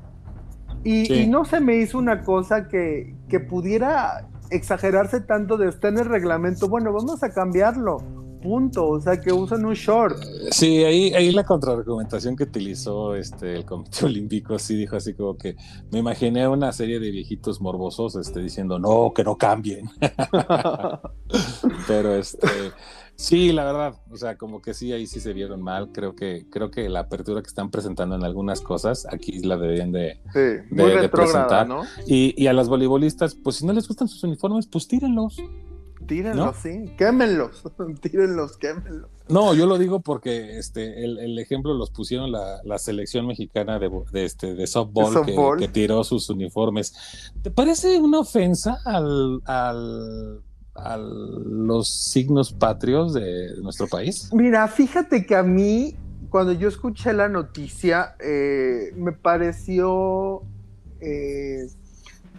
Y, no se me hizo una cosa que, que pudiera exagerarse tanto de estar en el reglamento, bueno, vamos a cambiarlo, punto, o sea, que usan un short. Sí, ahí, ahí la contraargumentación que utilizó este, el Comité Olímpico, sí dijo así como que me imaginé una serie de viejitos morbosos este, diciendo, no, que no cambien. Pero este... Sí, la verdad, o sea, como que sí, ahí sí se vieron mal. Creo que, creo que la apertura que están presentando en algunas cosas, aquí la deberían de, presentar. Y, y, a las voleibolistas, pues si no les gustan sus uniformes, pues tírenlos. Tírenlos, sí, quémenlos, tírenlos, quémenlos. No, yo lo digo porque este, el, ejemplo los pusieron la, la selección mexicana de, de, este, de softball, Que, que, tiró sus uniformes. ¿Te parece una ofensa al, al a los signos patrios de nuestro país? Mira, fíjate que a mí, cuando yo escuché la noticia, eh, me pareció, eh,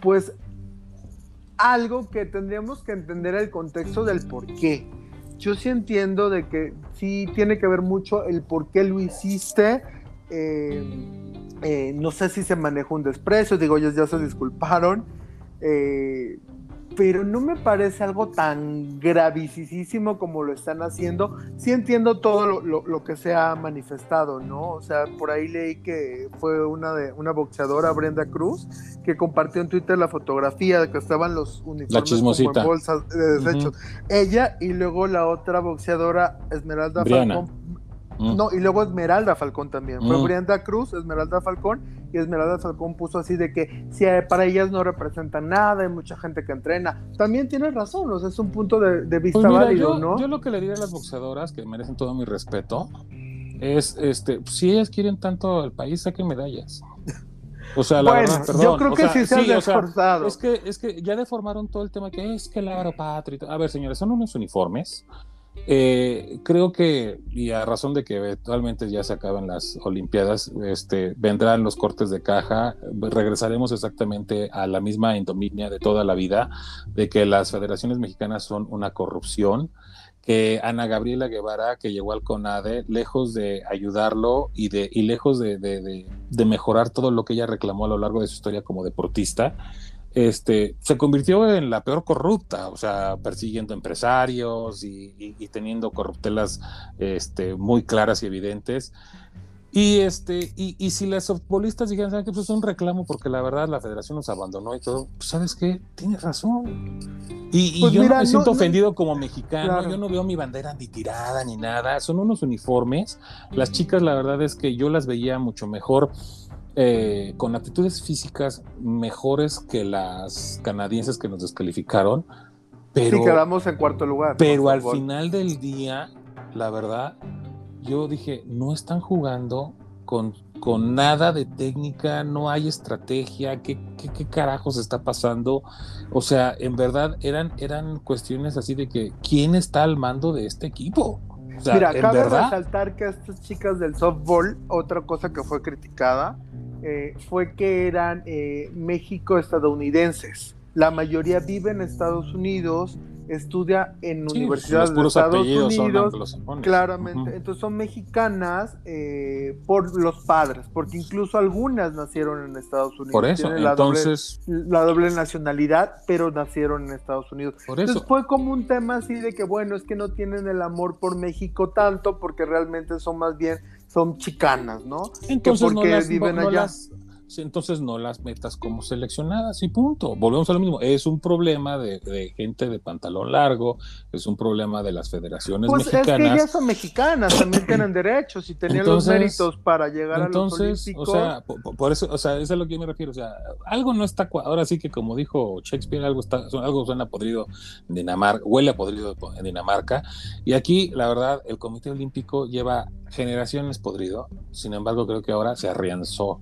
pues, algo que tendríamos que entender el contexto del por qué. Yo sí entiendo de que sí tiene que ver mucho el por qué lo hiciste. Eh, no sé si se manejó un desprecio, digo, ellos ya se disculparon. Eh, pero no me parece algo tan gravísimo como lo están haciendo. Sí entiendo todo lo, que se ha manifestado, ¿no? O sea, por ahí leí que fue una de una boxeadora, Brenda Cruz, que compartió en Twitter la fotografía de que estaban los uniformes en bolsas de desechos. Ella y luego la otra boxeadora, Esmeralda Falcón Mm. No, y luego Esmeralda Falcón también. Fue mm. Brianda Cruz, Esmeralda Falcón, y Esmeralda Falcón puso así de que si para ellas no representa nada, hay mucha gente que entrena. También tiene razón, o sea, es un punto de, vista pues válido, ¿no? Yo lo que le diría a las boxeadoras, que merecen todo mi respeto, es este, si ellas quieren tanto al país, saquen medallas. O sea, la verdad, perdón. Yo creo que sí se han esforzado. es que, es que ya deformaron todo el tema que es que el aeropatrio. A ver, señores, son unos uniformes eh, creo que, y a razón de que eventualmente ya se acaban las Olimpiadas, este, vendrán los cortes de caja, regresaremos exactamente a la misma indominia de toda la vida, de que las federaciones mexicanas son una corrupción, que Ana Gabriela Guevara, que llegó al CONADE, lejos de ayudarlo y, de, y lejos de, de, de mejorar todo lo que ella reclamó a lo largo de su historia como deportista, este, se convirtió en la peor corrupta, o sea, persiguiendo empresarios y, y- y teniendo corruptelas este, muy claras y evidentes. Y, este, y, y si las futbolistas dijeran, ¿sabes qué? Pues es un reclamo porque la verdad la federación nos abandonó y todo, pues, ¿sabes qué? Tienes razón. Y, Pues yo mira, no me siento no- ofendido como mexicano, Claro. yo no veo mi bandera ni tirada ni nada, son unos uniformes. Las chicas, la verdad es que yo las veía mucho mejor, eh, con aptitudes físicas mejores que las canadienses que nos descalificaron, pero, sí, quedamos en cuarto lugar. pero al fútbol. final del día, la verdad, yo dije, no están jugando con, con nada de técnica, no hay estrategia, ¿qué, qué, qué carajos está pasando? O sea, en verdad eran, eran cuestiones así de que, ¿quién está al mando de este equipo? O sea, Mira, cabe verdad, resaltar que estas chicas del softball, otra cosa que fue criticada, eh, fue que eran eh, México-estadounidenses. La mayoría vive en Estados Unidos, estudia en sí, universidades los de Estados son Unidos. anglosajones. Claramente, entonces son mexicanas eh, por los padres, porque incluso algunas nacieron en Estados Unidos. Por eso, tienen la doble- entonces, la doble nacionalidad, pero nacieron en Estados Unidos. por eso. Entonces fue como un tema así de que, bueno, es que no tienen el amor por México tanto porque realmente son más bien, son chicanas, ¿no? Entonces no porque las, viven no allá. las- entonces no las metas como seleccionadas y punto. Volvemos a lo mismo. Es un problema de, de gente de pantalón largo, es un problema de las federaciones Pues es que mexicanas. ellas son mexicanas, también tienen derechos y tenían Entonces- los méritos para llegar a los Entonces, o sea, po- po- por, eso, o sea, eso es a lo que yo me refiero. O sea, algo no está, ahora sí que como dijo Shakespeare, algo está, algo suena podrido en Dinamarca, huele a podrido en Dinamarca. Y aquí, la verdad, el Comité Olímpico lleva generaciones podrido. Sin embargo, creo que ahora se arrianzó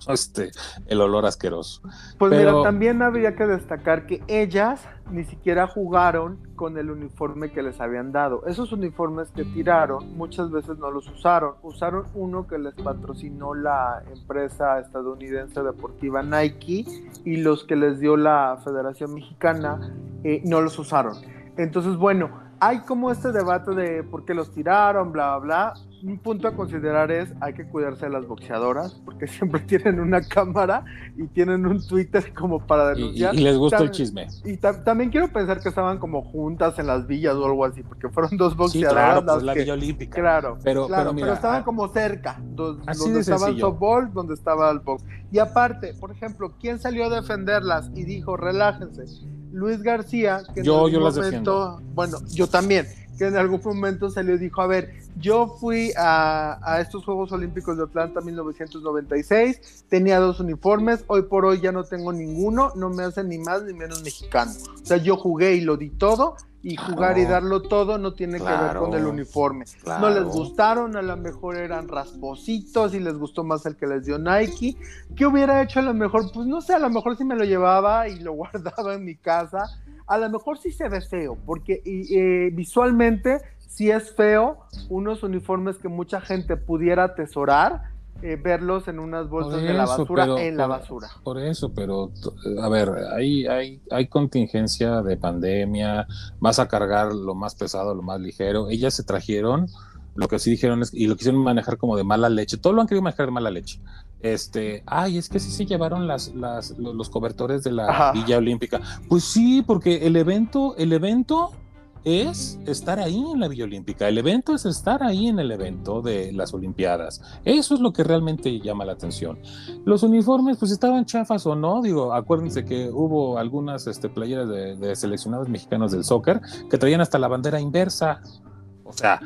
este, el olor asqueroso. Pues Pero- mira, también habría que destacar que ellas ni siquiera jugaron con el uniforme que les habían dado. Esos uniformes que tiraron muchas veces no los usaron. Usaron uno que les patrocinó la empresa estadounidense deportiva Nike y los que les dio la Federación Mexicana eh, no los usaron. Entonces, bueno, hay como este debate de por qué los tiraron, bla, bla, bla. Un punto a considerar es, hay que cuidarse de las boxeadoras, porque siempre tienen una cámara y tienen un Twitter como para y- denunciar. y les gusta el chisme. Y ta- también quiero pensar que estaban como juntas en las villas o algo así, porque fueron dos Sí, boxeadoras claro, las pues la que- Villa Olímpica. Claro, Pero- claro, pero mira, estaban ah, como cerca, do- así donde de estaba el softball, donde estaba el box. Y aparte, por ejemplo, ¿quién salió a defenderlas y dijo, relájense? Luis García, que en Yo- algún yo las momento, bueno, yo también, que en algún momento salió y dijo, a ver, yo fui a, a estos Juegos Olímpicos de Atlanta 1996, tenía dos uniformes, hoy por hoy ya no tengo ninguno, no me hacen ni más ni menos mexicano. O sea, yo jugué y lo di todo, y Claro. jugar y darlo todo no tiene que ver con el uniforme. Claro. No les gustaron, a lo mejor eran raspositos y les gustó más el que les dio Nike. ¿Qué hubiera hecho a lo mejor? Pues no sé, a lo mejor si me lo llevaba y lo guardaba en mi casa. A lo mejor sí se ve feo, porque eh, visualmente sí es feo unos uniformes que mucha gente pudiera atesorar, eh, verlos en unas bolsas de la basura pero- en la por- basura. Por eso, pero t- a ver, hay, hay, hay contingencia de pandemia, vas a cargar lo más pesado, lo más ligero. Ellas se trajeron, lo que sí dijeron es, y lo quisieron manejar como de mala leche, todo lo han querido manejar de mala leche. Este, ay, es que sí se llevaron las, las, lo- los cobertores de la Ajá. Villa Olímpica. Pues sí, porque el evento, el evento es estar ahí en la Villa Olímpica. El evento es estar ahí en el evento de las Olimpiadas. Eso es lo que realmente llama la atención. Los uniformes, pues estaban chafas o no. Digo, acuérdense que hubo algunas este, playeras de, de seleccionados mexicanos del soccer que traían hasta la bandera inversa. O sea,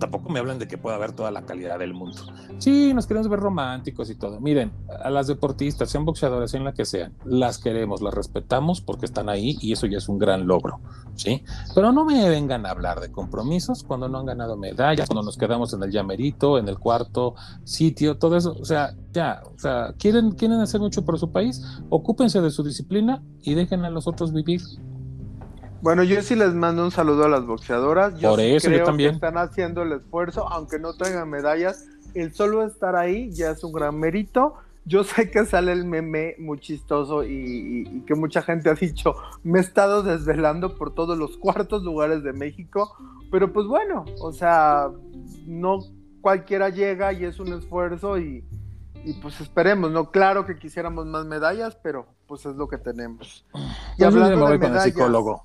tampoco me hablan de que pueda haber toda la calidad del mundo. Sí, nos queremos ver románticos y todo. Miren, a las deportistas, sean boxeadoras, sean la que sean, las queremos, las respetamos porque están ahí y eso ya es un gran logro, ¿sí? Pero no me vengan a hablar de compromisos cuando no han ganado medallas, cuando nos quedamos en el llamerito, en el cuarto sitio, todo eso. O sea, ya, o sea, quieren, quieren hacer mucho por su país, ocúpense de su disciplina y dejen a los otros vivir. Bueno, yo sí les mando un saludo a las boxeadoras. Yo Por eso, yo creo también. que están haciendo el esfuerzo, aunque no traigan medallas. El solo estar ahí ya es un gran mérito. Yo sé que sale el meme muy chistoso y, y- y que mucha gente ha dicho, me he estado desvelando por todos los cuartos lugares de México, pero pues bueno, o sea, no cualquiera llega y es un esfuerzo y, y pues esperemos, ¿no? Claro que quisiéramos más medallas, pero pues es lo que tenemos. Y Pues yo hablando me de voy con el medallas, psicólogo.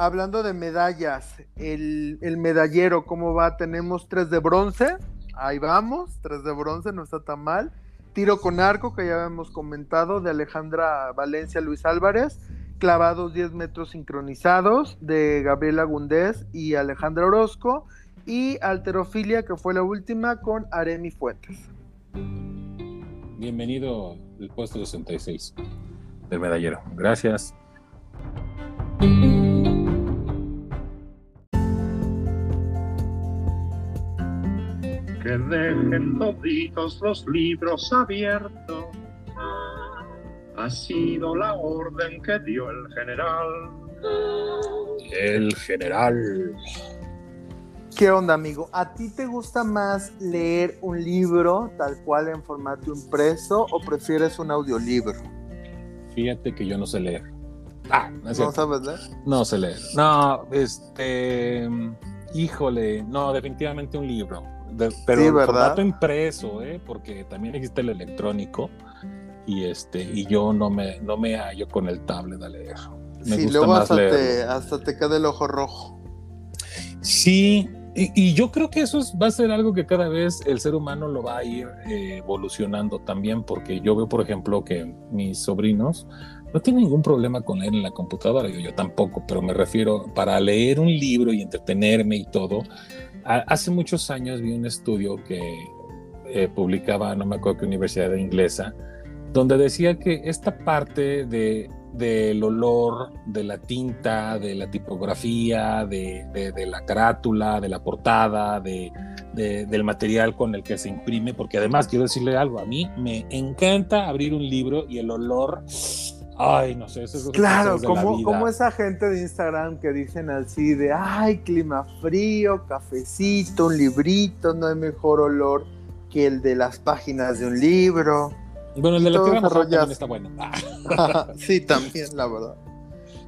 Hablando de medallas, el, el medallero, ¿cómo va? Tenemos tres de bronce, ahí vamos, tres de bronce, no está tan mal. Tiro con arco, que ya hemos comentado, de Alejandra Valencia Luis Álvarez. Clavados 10 metros sincronizados de Gabriela Gundés y Alejandra Orozco. Y Alterofilia, que fue la última, con Aremi Fuentes. Bienvenido al puesto 66 del medallero. Gracias. Que dejen toditos los libros abiertos. Ha sido la orden que dio el general. El general. ¿Qué onda, amigo? ¿A ti te gusta más leer un libro tal cual en formato impreso o prefieres un audiolibro? Fíjate que yo no sé leer. Ah, no, es ¿No sabes leer? No sé leer. No, este. Híjole, no, definitivamente un libro. De- pero Sí, ¿verdad? formato impreso, ¿eh? Porque también existe el electrónico. Y este, y yo no me, no me hallo con el tablet a leer. Me sí, gusta luego más hasta te, leerlo. hasta te queda el ojo rojo. Sí, y, y yo creo que eso es- va a ser algo que cada vez el ser humano lo va a ir eh, evolucionando también, porque yo veo, por ejemplo, que mis sobrinos no tienen ningún problema con leer en la computadora, yo, yo tampoco, pero me refiero para leer un libro y entretenerme y todo. Hace muchos años vi un estudio que eh, publicaba, no me acuerdo qué universidad inglesa, donde decía que esta parte de del olor de la tinta, de la tipografía, de, de- la carátula, de la portada, de- del material con el que se imprime, porque además quiero decirle algo, a mí me encanta abrir un libro y el olor, ay, no sé, eso es lo que Claro, como, como esa gente de Instagram que dicen así de, ay, clima frío, cafecito, un librito, no hay mejor olor que el de las páginas de un libro. Bueno, el de la tierra también está bueno. Ah. sí, también, la verdad.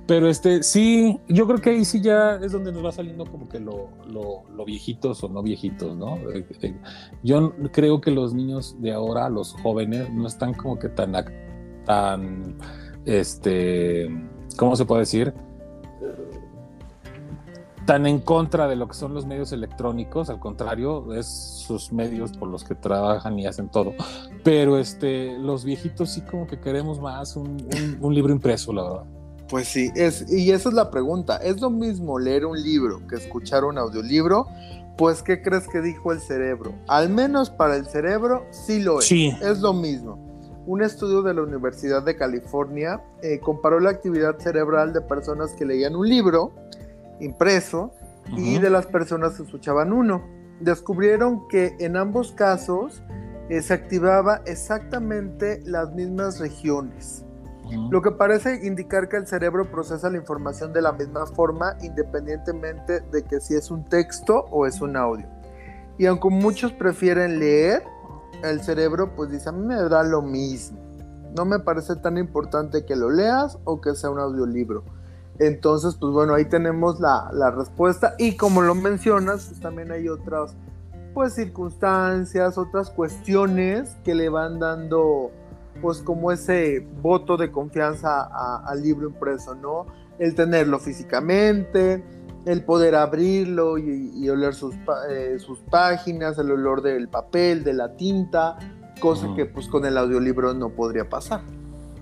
Pero este, sí, yo creo que ahí sí ya es donde nos va saliendo como que lo, lo, lo viejitos o no viejitos, ¿no? Eh, eh, Yo creo que los niños de ahora, los jóvenes, no están como que tan, tan, este, ¿cómo se puede decir? Tan en contra de lo que son los medios electrónicos, al contrario, es sus medios por los que trabajan y hacen todo. Pero este, los viejitos sí como que queremos más un, un- un libro impreso, la verdad. Pues sí, es, y esa es la pregunta. ¿Es lo mismo leer un libro que escuchar un audiolibro? Pues, ¿qué crees que dijo el cerebro? Al menos para el cerebro, sí lo es. Sí. Es lo mismo. Un estudio de la Universidad de California eh, comparó la actividad cerebral de personas que leían un libro impreso y de las personas que escuchaban uno. Descubrieron que en ambos casos eh, se activaba exactamente las mismas regiones. Lo que parece indicar que el cerebro procesa la información de la misma forma independientemente de que si es un texto o es un audio. Y aunque muchos prefieren leer, el cerebro pues dice a mí me da lo mismo. No me parece tan importante que lo leas o que sea un audiolibro. Entonces pues bueno, ahí tenemos la, la respuesta y como lo mencionas, pues también hay otras pues circunstancias, otras cuestiones que le van dando pues como ese voto de confianza al libro impreso, ¿no? El tenerlo físicamente, el poder abrirlo y, y oler sus, eh, sus páginas, el olor del papel, de la tinta, cosa que pues con el audiolibro no podría pasar.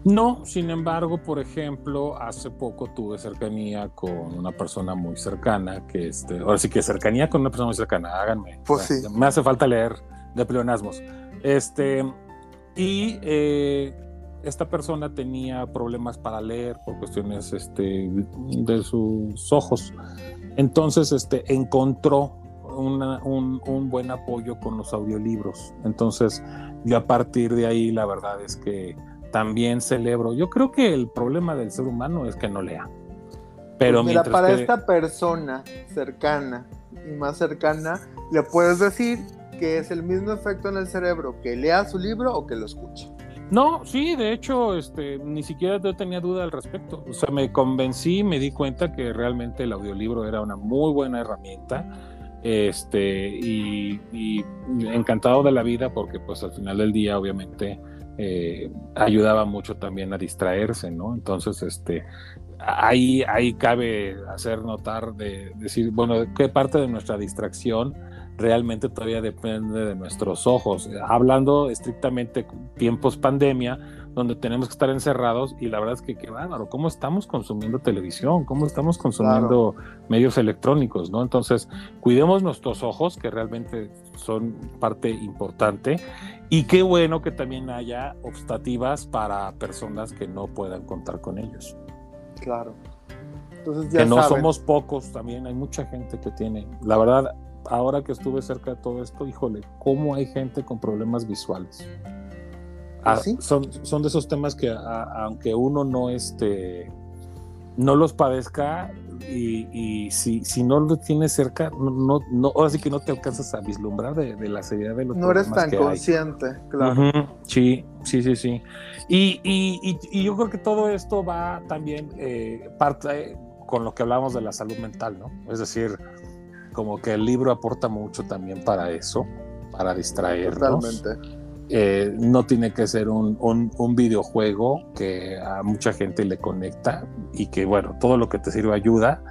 No, sin embargo, por ejemplo, hace poco tuve cercanía con una persona muy cercana, que este, ahora sí que cercanía con una persona muy cercana, háganme. Pues O sea, sí. Me hace falta leer de pleonasmos. Este, y eh, esta persona tenía problemas para leer por cuestiones este, de sus ojos. Entonces, este, encontró una- un, un buen apoyo con los audiolibros. Entonces, yo a partir de ahí, la verdad es que también celebro. Yo creo que el problema del ser humano es que no lea. Pero Pues mira, para que- esta persona cercana y más cercana, le puedes decir que es el mismo efecto en el cerebro que lea su libro o que lo escuche. No, sí, de hecho, este, ni siquiera yo tenía duda al respecto. O sea, me convencí, me di cuenta que realmente el audiolibro era una muy buena herramienta. Este, y, encantado de la vida porque pues al final del día obviamente eh, ayudaba mucho también a distraerse, ¿no? Entonces, este, ahí, ahí cabe hacer notar de decir, bueno, qué parte de nuestra distracción realmente todavía depende de nuestros ojos. Hablando estrictamente tiempos pandemia, donde tenemos que estar encerrados y la verdad es que qué bárbaro, cómo estamos consumiendo televisión, cómo estamos consumiendo medios electrónicos, ¿no? Entonces, cuidemos nuestros ojos, que realmente son parte importante, y qué bueno que también haya optativas para personas que no puedan contar con ellos. Claro. Entonces ya que no saben. somos pocos, también hay mucha gente que tiene, la verdad, ahora que estuve cerca de todo esto, híjole, cómo hay gente con problemas visuales. Ah, ¿Sí? son, son de esos temas que a- aunque uno no este no los padezca y, y si, si no lo tienes cerca, no, no, no, ahora sí que no te alcanzas a vislumbrar de, de la seriedad de los No eres tan que hay. consciente, claro. Sí, sí, sí, sí. Y, y- y- yo creo que todo esto va también eh, parte con lo que hablamos de la salud mental, ¿no? Es decir, como que el libro aporta mucho también para eso, para distraernos. Totalmente. Eh, no tiene que ser un, un- un videojuego que a mucha gente le conecta y que, bueno, todo lo que te sirve ayuda,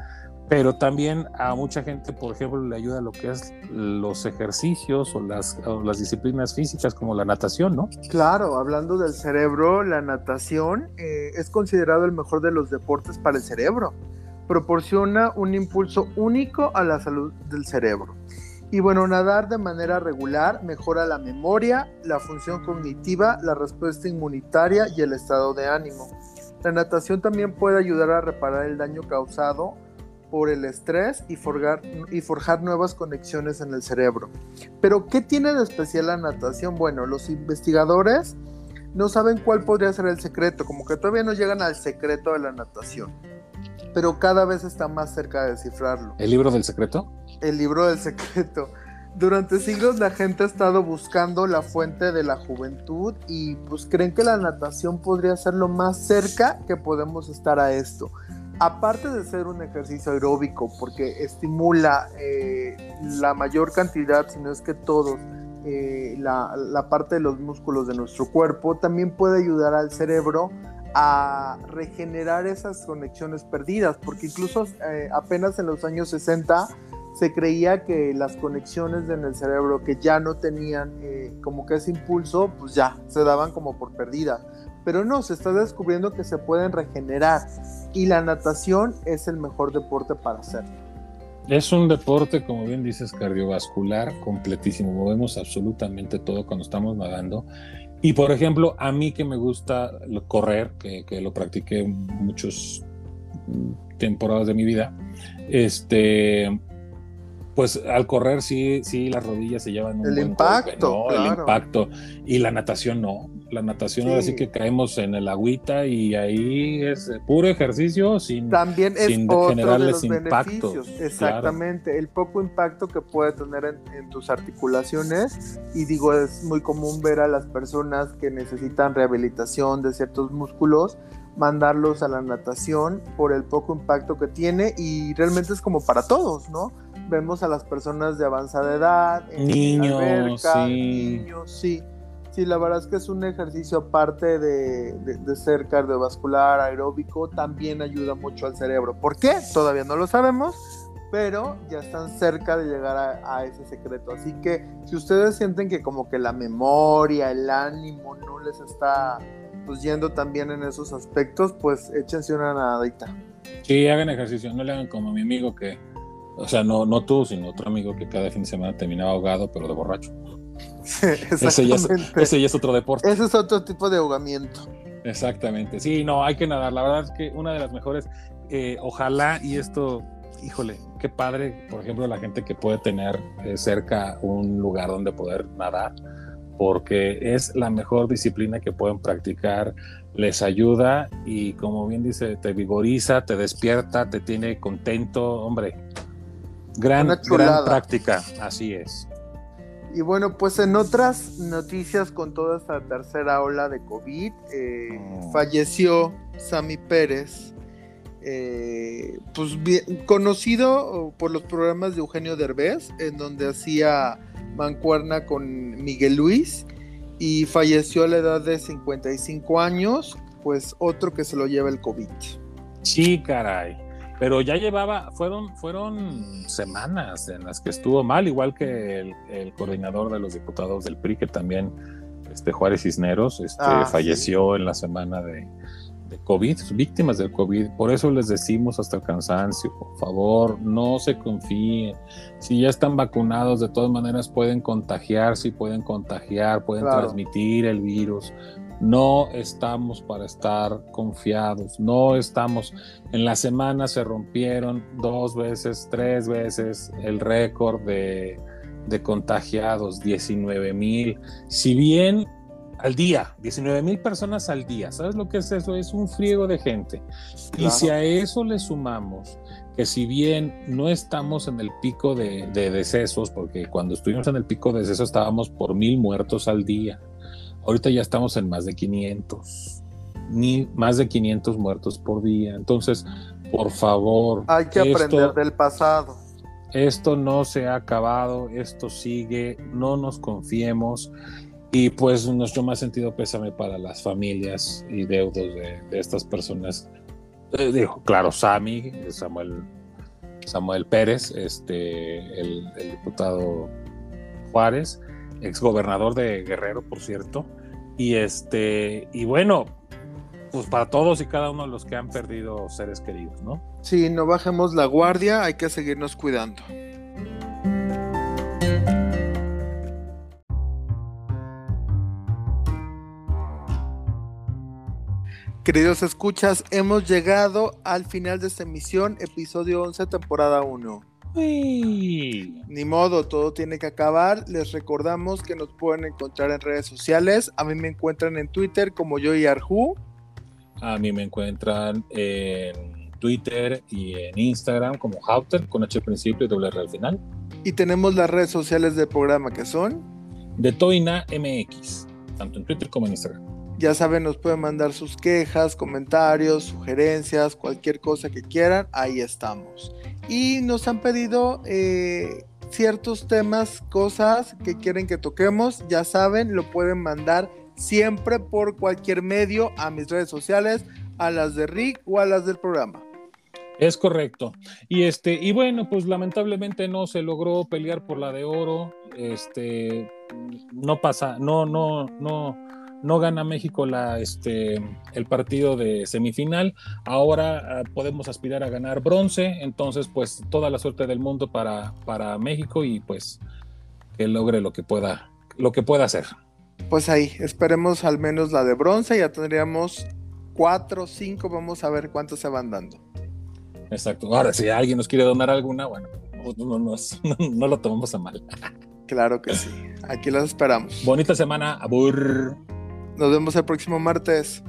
pero también a mucha gente, por ejemplo, le ayuda lo que es los ejercicios o las, o las disciplinas físicas como la natación, ¿no? Claro, hablando del cerebro, la natación eh, es considerado el mejor de los deportes para el cerebro. Proporciona un impulso único a la salud del cerebro. Y bueno, nadar de manera regular mejora la memoria, la función cognitiva, la respuesta inmunitaria y el estado de ánimo. La natación también puede ayudar a reparar el daño causado por el estrés y forjar, y forjar nuevas conexiones en el cerebro. Pero, ¿qué tiene de especial la natación? Bueno, los investigadores no saben cuál podría ser el secreto, como que todavía no llegan al secreto de la natación, pero cada vez está más cerca de descifrarlo. El libro del secreto. El libro del secreto. Durante siglos la gente ha estado buscando la fuente de la juventud y pues creen que la natación podría ser lo más cerca que podemos estar a esto. Aparte de ser un ejercicio aeróbico, porque estimula eh, la mayor cantidad, si no es que todos, eh, la, la parte de los músculos de nuestro cuerpo, también puede ayudar al cerebro a regenerar esas conexiones perdidas, porque incluso eh, apenas en los años 60 se creía que las conexiones en el cerebro que ya no tenían eh, como que ese impulso, pues ya se daban como por perdidas. Pero no, se está descubriendo que se pueden regenerar y la natación es el mejor deporte para hacerlo. Es un deporte, como bien dices, cardiovascular completísimo. Movemos absolutamente todo cuando estamos nadando. Y por ejemplo, a mí que me gusta correr, que, que lo practiqué muchas temporadas de mi vida, este, pues al correr sí, sí las rodillas se llevan un El buen impacto, golpe, ¿no? El impacto. Y la natación no. La natación ahora Sí. sí que caemos en el agüita y ahí es puro ejercicio sin También es Sin otro de generarles los impactos, beneficios. Exactamente, el poco impacto que puede tener en, en tus articulaciones. Y digo, es muy común ver a las personas que necesitan rehabilitación de ciertos músculos, mandarlos a la natación por el poco impacto que tiene. Y realmente es como para todos, ¿no? Vemos a las personas de avanzada edad, en la Niños, alberca, sí. niños, sí. Sí, la verdad es que es un ejercicio aparte de, de- ser cardiovascular, aeróbico, también ayuda mucho al cerebro. ¿Por qué? Todavía no lo sabemos, pero ya están cerca de llegar a, a ese secreto. Así que si ustedes sienten que como que la memoria, el ánimo no les está pues yendo también en esos aspectos, pues échense una nadadita. Sí, hagan ejercicio, no le hagan como mi amigo que, o sea, no, no tú, sino otro amigo que cada fin de semana terminaba ahogado, pero de borracho. Ese ya, es, ya otro deporte. Ese es otro tipo de ahogamiento. Exactamente. Sí, no, hay que nadar. La verdad es que una de las mejores, eh, ojalá, y esto, híjole, qué padre, por ejemplo, la gente que puede tener eh, cerca un lugar donde poder nadar, porque es la mejor disciplina que pueden practicar, les ayuda y como bien dice, te vigoriza, te despierta, te tiene contento, hombre. Gran, gran práctica, así es. Y bueno, pues en otras noticias con toda esta tercera ola de COVID, eh, Mm. falleció Sammy Pérez, eh, pues bien- conocido por los programas de Eugenio Derbez, en donde hacía mancuerna con Miguel Luis y falleció a la edad de 55 años, pues otro que se lo lleva el COVID. Sí, caray. Pero ya llevaba, fueron, fueron semanas en las que estuvo mal, igual que el, el coordinador de los diputados del PRI, que también, este Juárez Cisneros, este, Ah, sí. falleció en la semana de, de COVID, víctimas del COVID. Por eso les decimos hasta el cansancio, por favor, no se confíen. Si ya están vacunados, de todas maneras pueden contagiarse y pueden contagiar, pueden Claro. transmitir el virus. No estamos para estar confiados, no estamos. En la semana se rompieron dos veces, tres veces el récord de, de contagiados, 19 mil. Si bien al día, 19 mil personas al día, ¿sabes lo que es eso? Es un friego de gente. Y si a eso le sumamos que si bien no estamos en el pico de, de decesos, porque cuando estuvimos en el pico de decesos estábamos por mil muertos al día, ahorita ya estamos en más de 500, ni más de 500 muertos por día. Entonces, por favor, Hay que esto- aprender del pasado. esto no se ha acabado, esto sigue, no nos confiemos. Y pues nuestro más sentido pésame para las familias y deudos de, de estas personas. Eh, digo, claro, Sami, Samuel, Samuel Pérez, este, el, el diputado Juárez, exgobernador de Guerrero, por cierto. Y este, y bueno, pues para todos y cada uno de los que han perdido seres queridos, ¿no? Sí, no bajemos la guardia, hay que seguirnos cuidando. Queridos escuchas, hemos llegado al final de esta emisión, episodio 11, temporada 1. Uy. Ni modo, todo tiene que acabar. Les recordamos que nos pueden encontrar en redes sociales. A mí me encuentran en Twitter como yo y Arju. A mí me encuentran en Twitter y en Instagram como Houter con H al principio y doble R al final. Y tenemos las redes sociales del programa que son. De Toina MX, tanto en Twitter como en Instagram. Ya saben, nos pueden mandar sus quejas, comentarios, sugerencias, cualquier cosa que quieran. Ahí estamos. Y nos han pedido eh, ciertos temas, cosas que quieren que toquemos. Ya saben, lo pueden mandar siempre por cualquier medio a mis redes sociales, a las de Rick o a las del programa. Es correcto. Y este, y bueno, pues lamentablemente no se logró pelear por la de oro. Este no pasa, no, no, no, no gana México la, este, el partido de semifinal. Ahora ah, podemos aspirar a ganar bronce. Entonces, pues toda la suerte del mundo para, para México y pues que logre lo que pueda, lo que pueda hacer. Pues ahí, esperemos al menos la de bronce. Ya tendríamos cuatro, cinco. Vamos a ver cuántos se van dando. Exacto. Ahora, si alguien nos quiere donar alguna, bueno, no, no, no, lo tomamos a mal. Claro que sí. Aquí las esperamos. Bonita semana, abur. Nos vemos el próximo martes.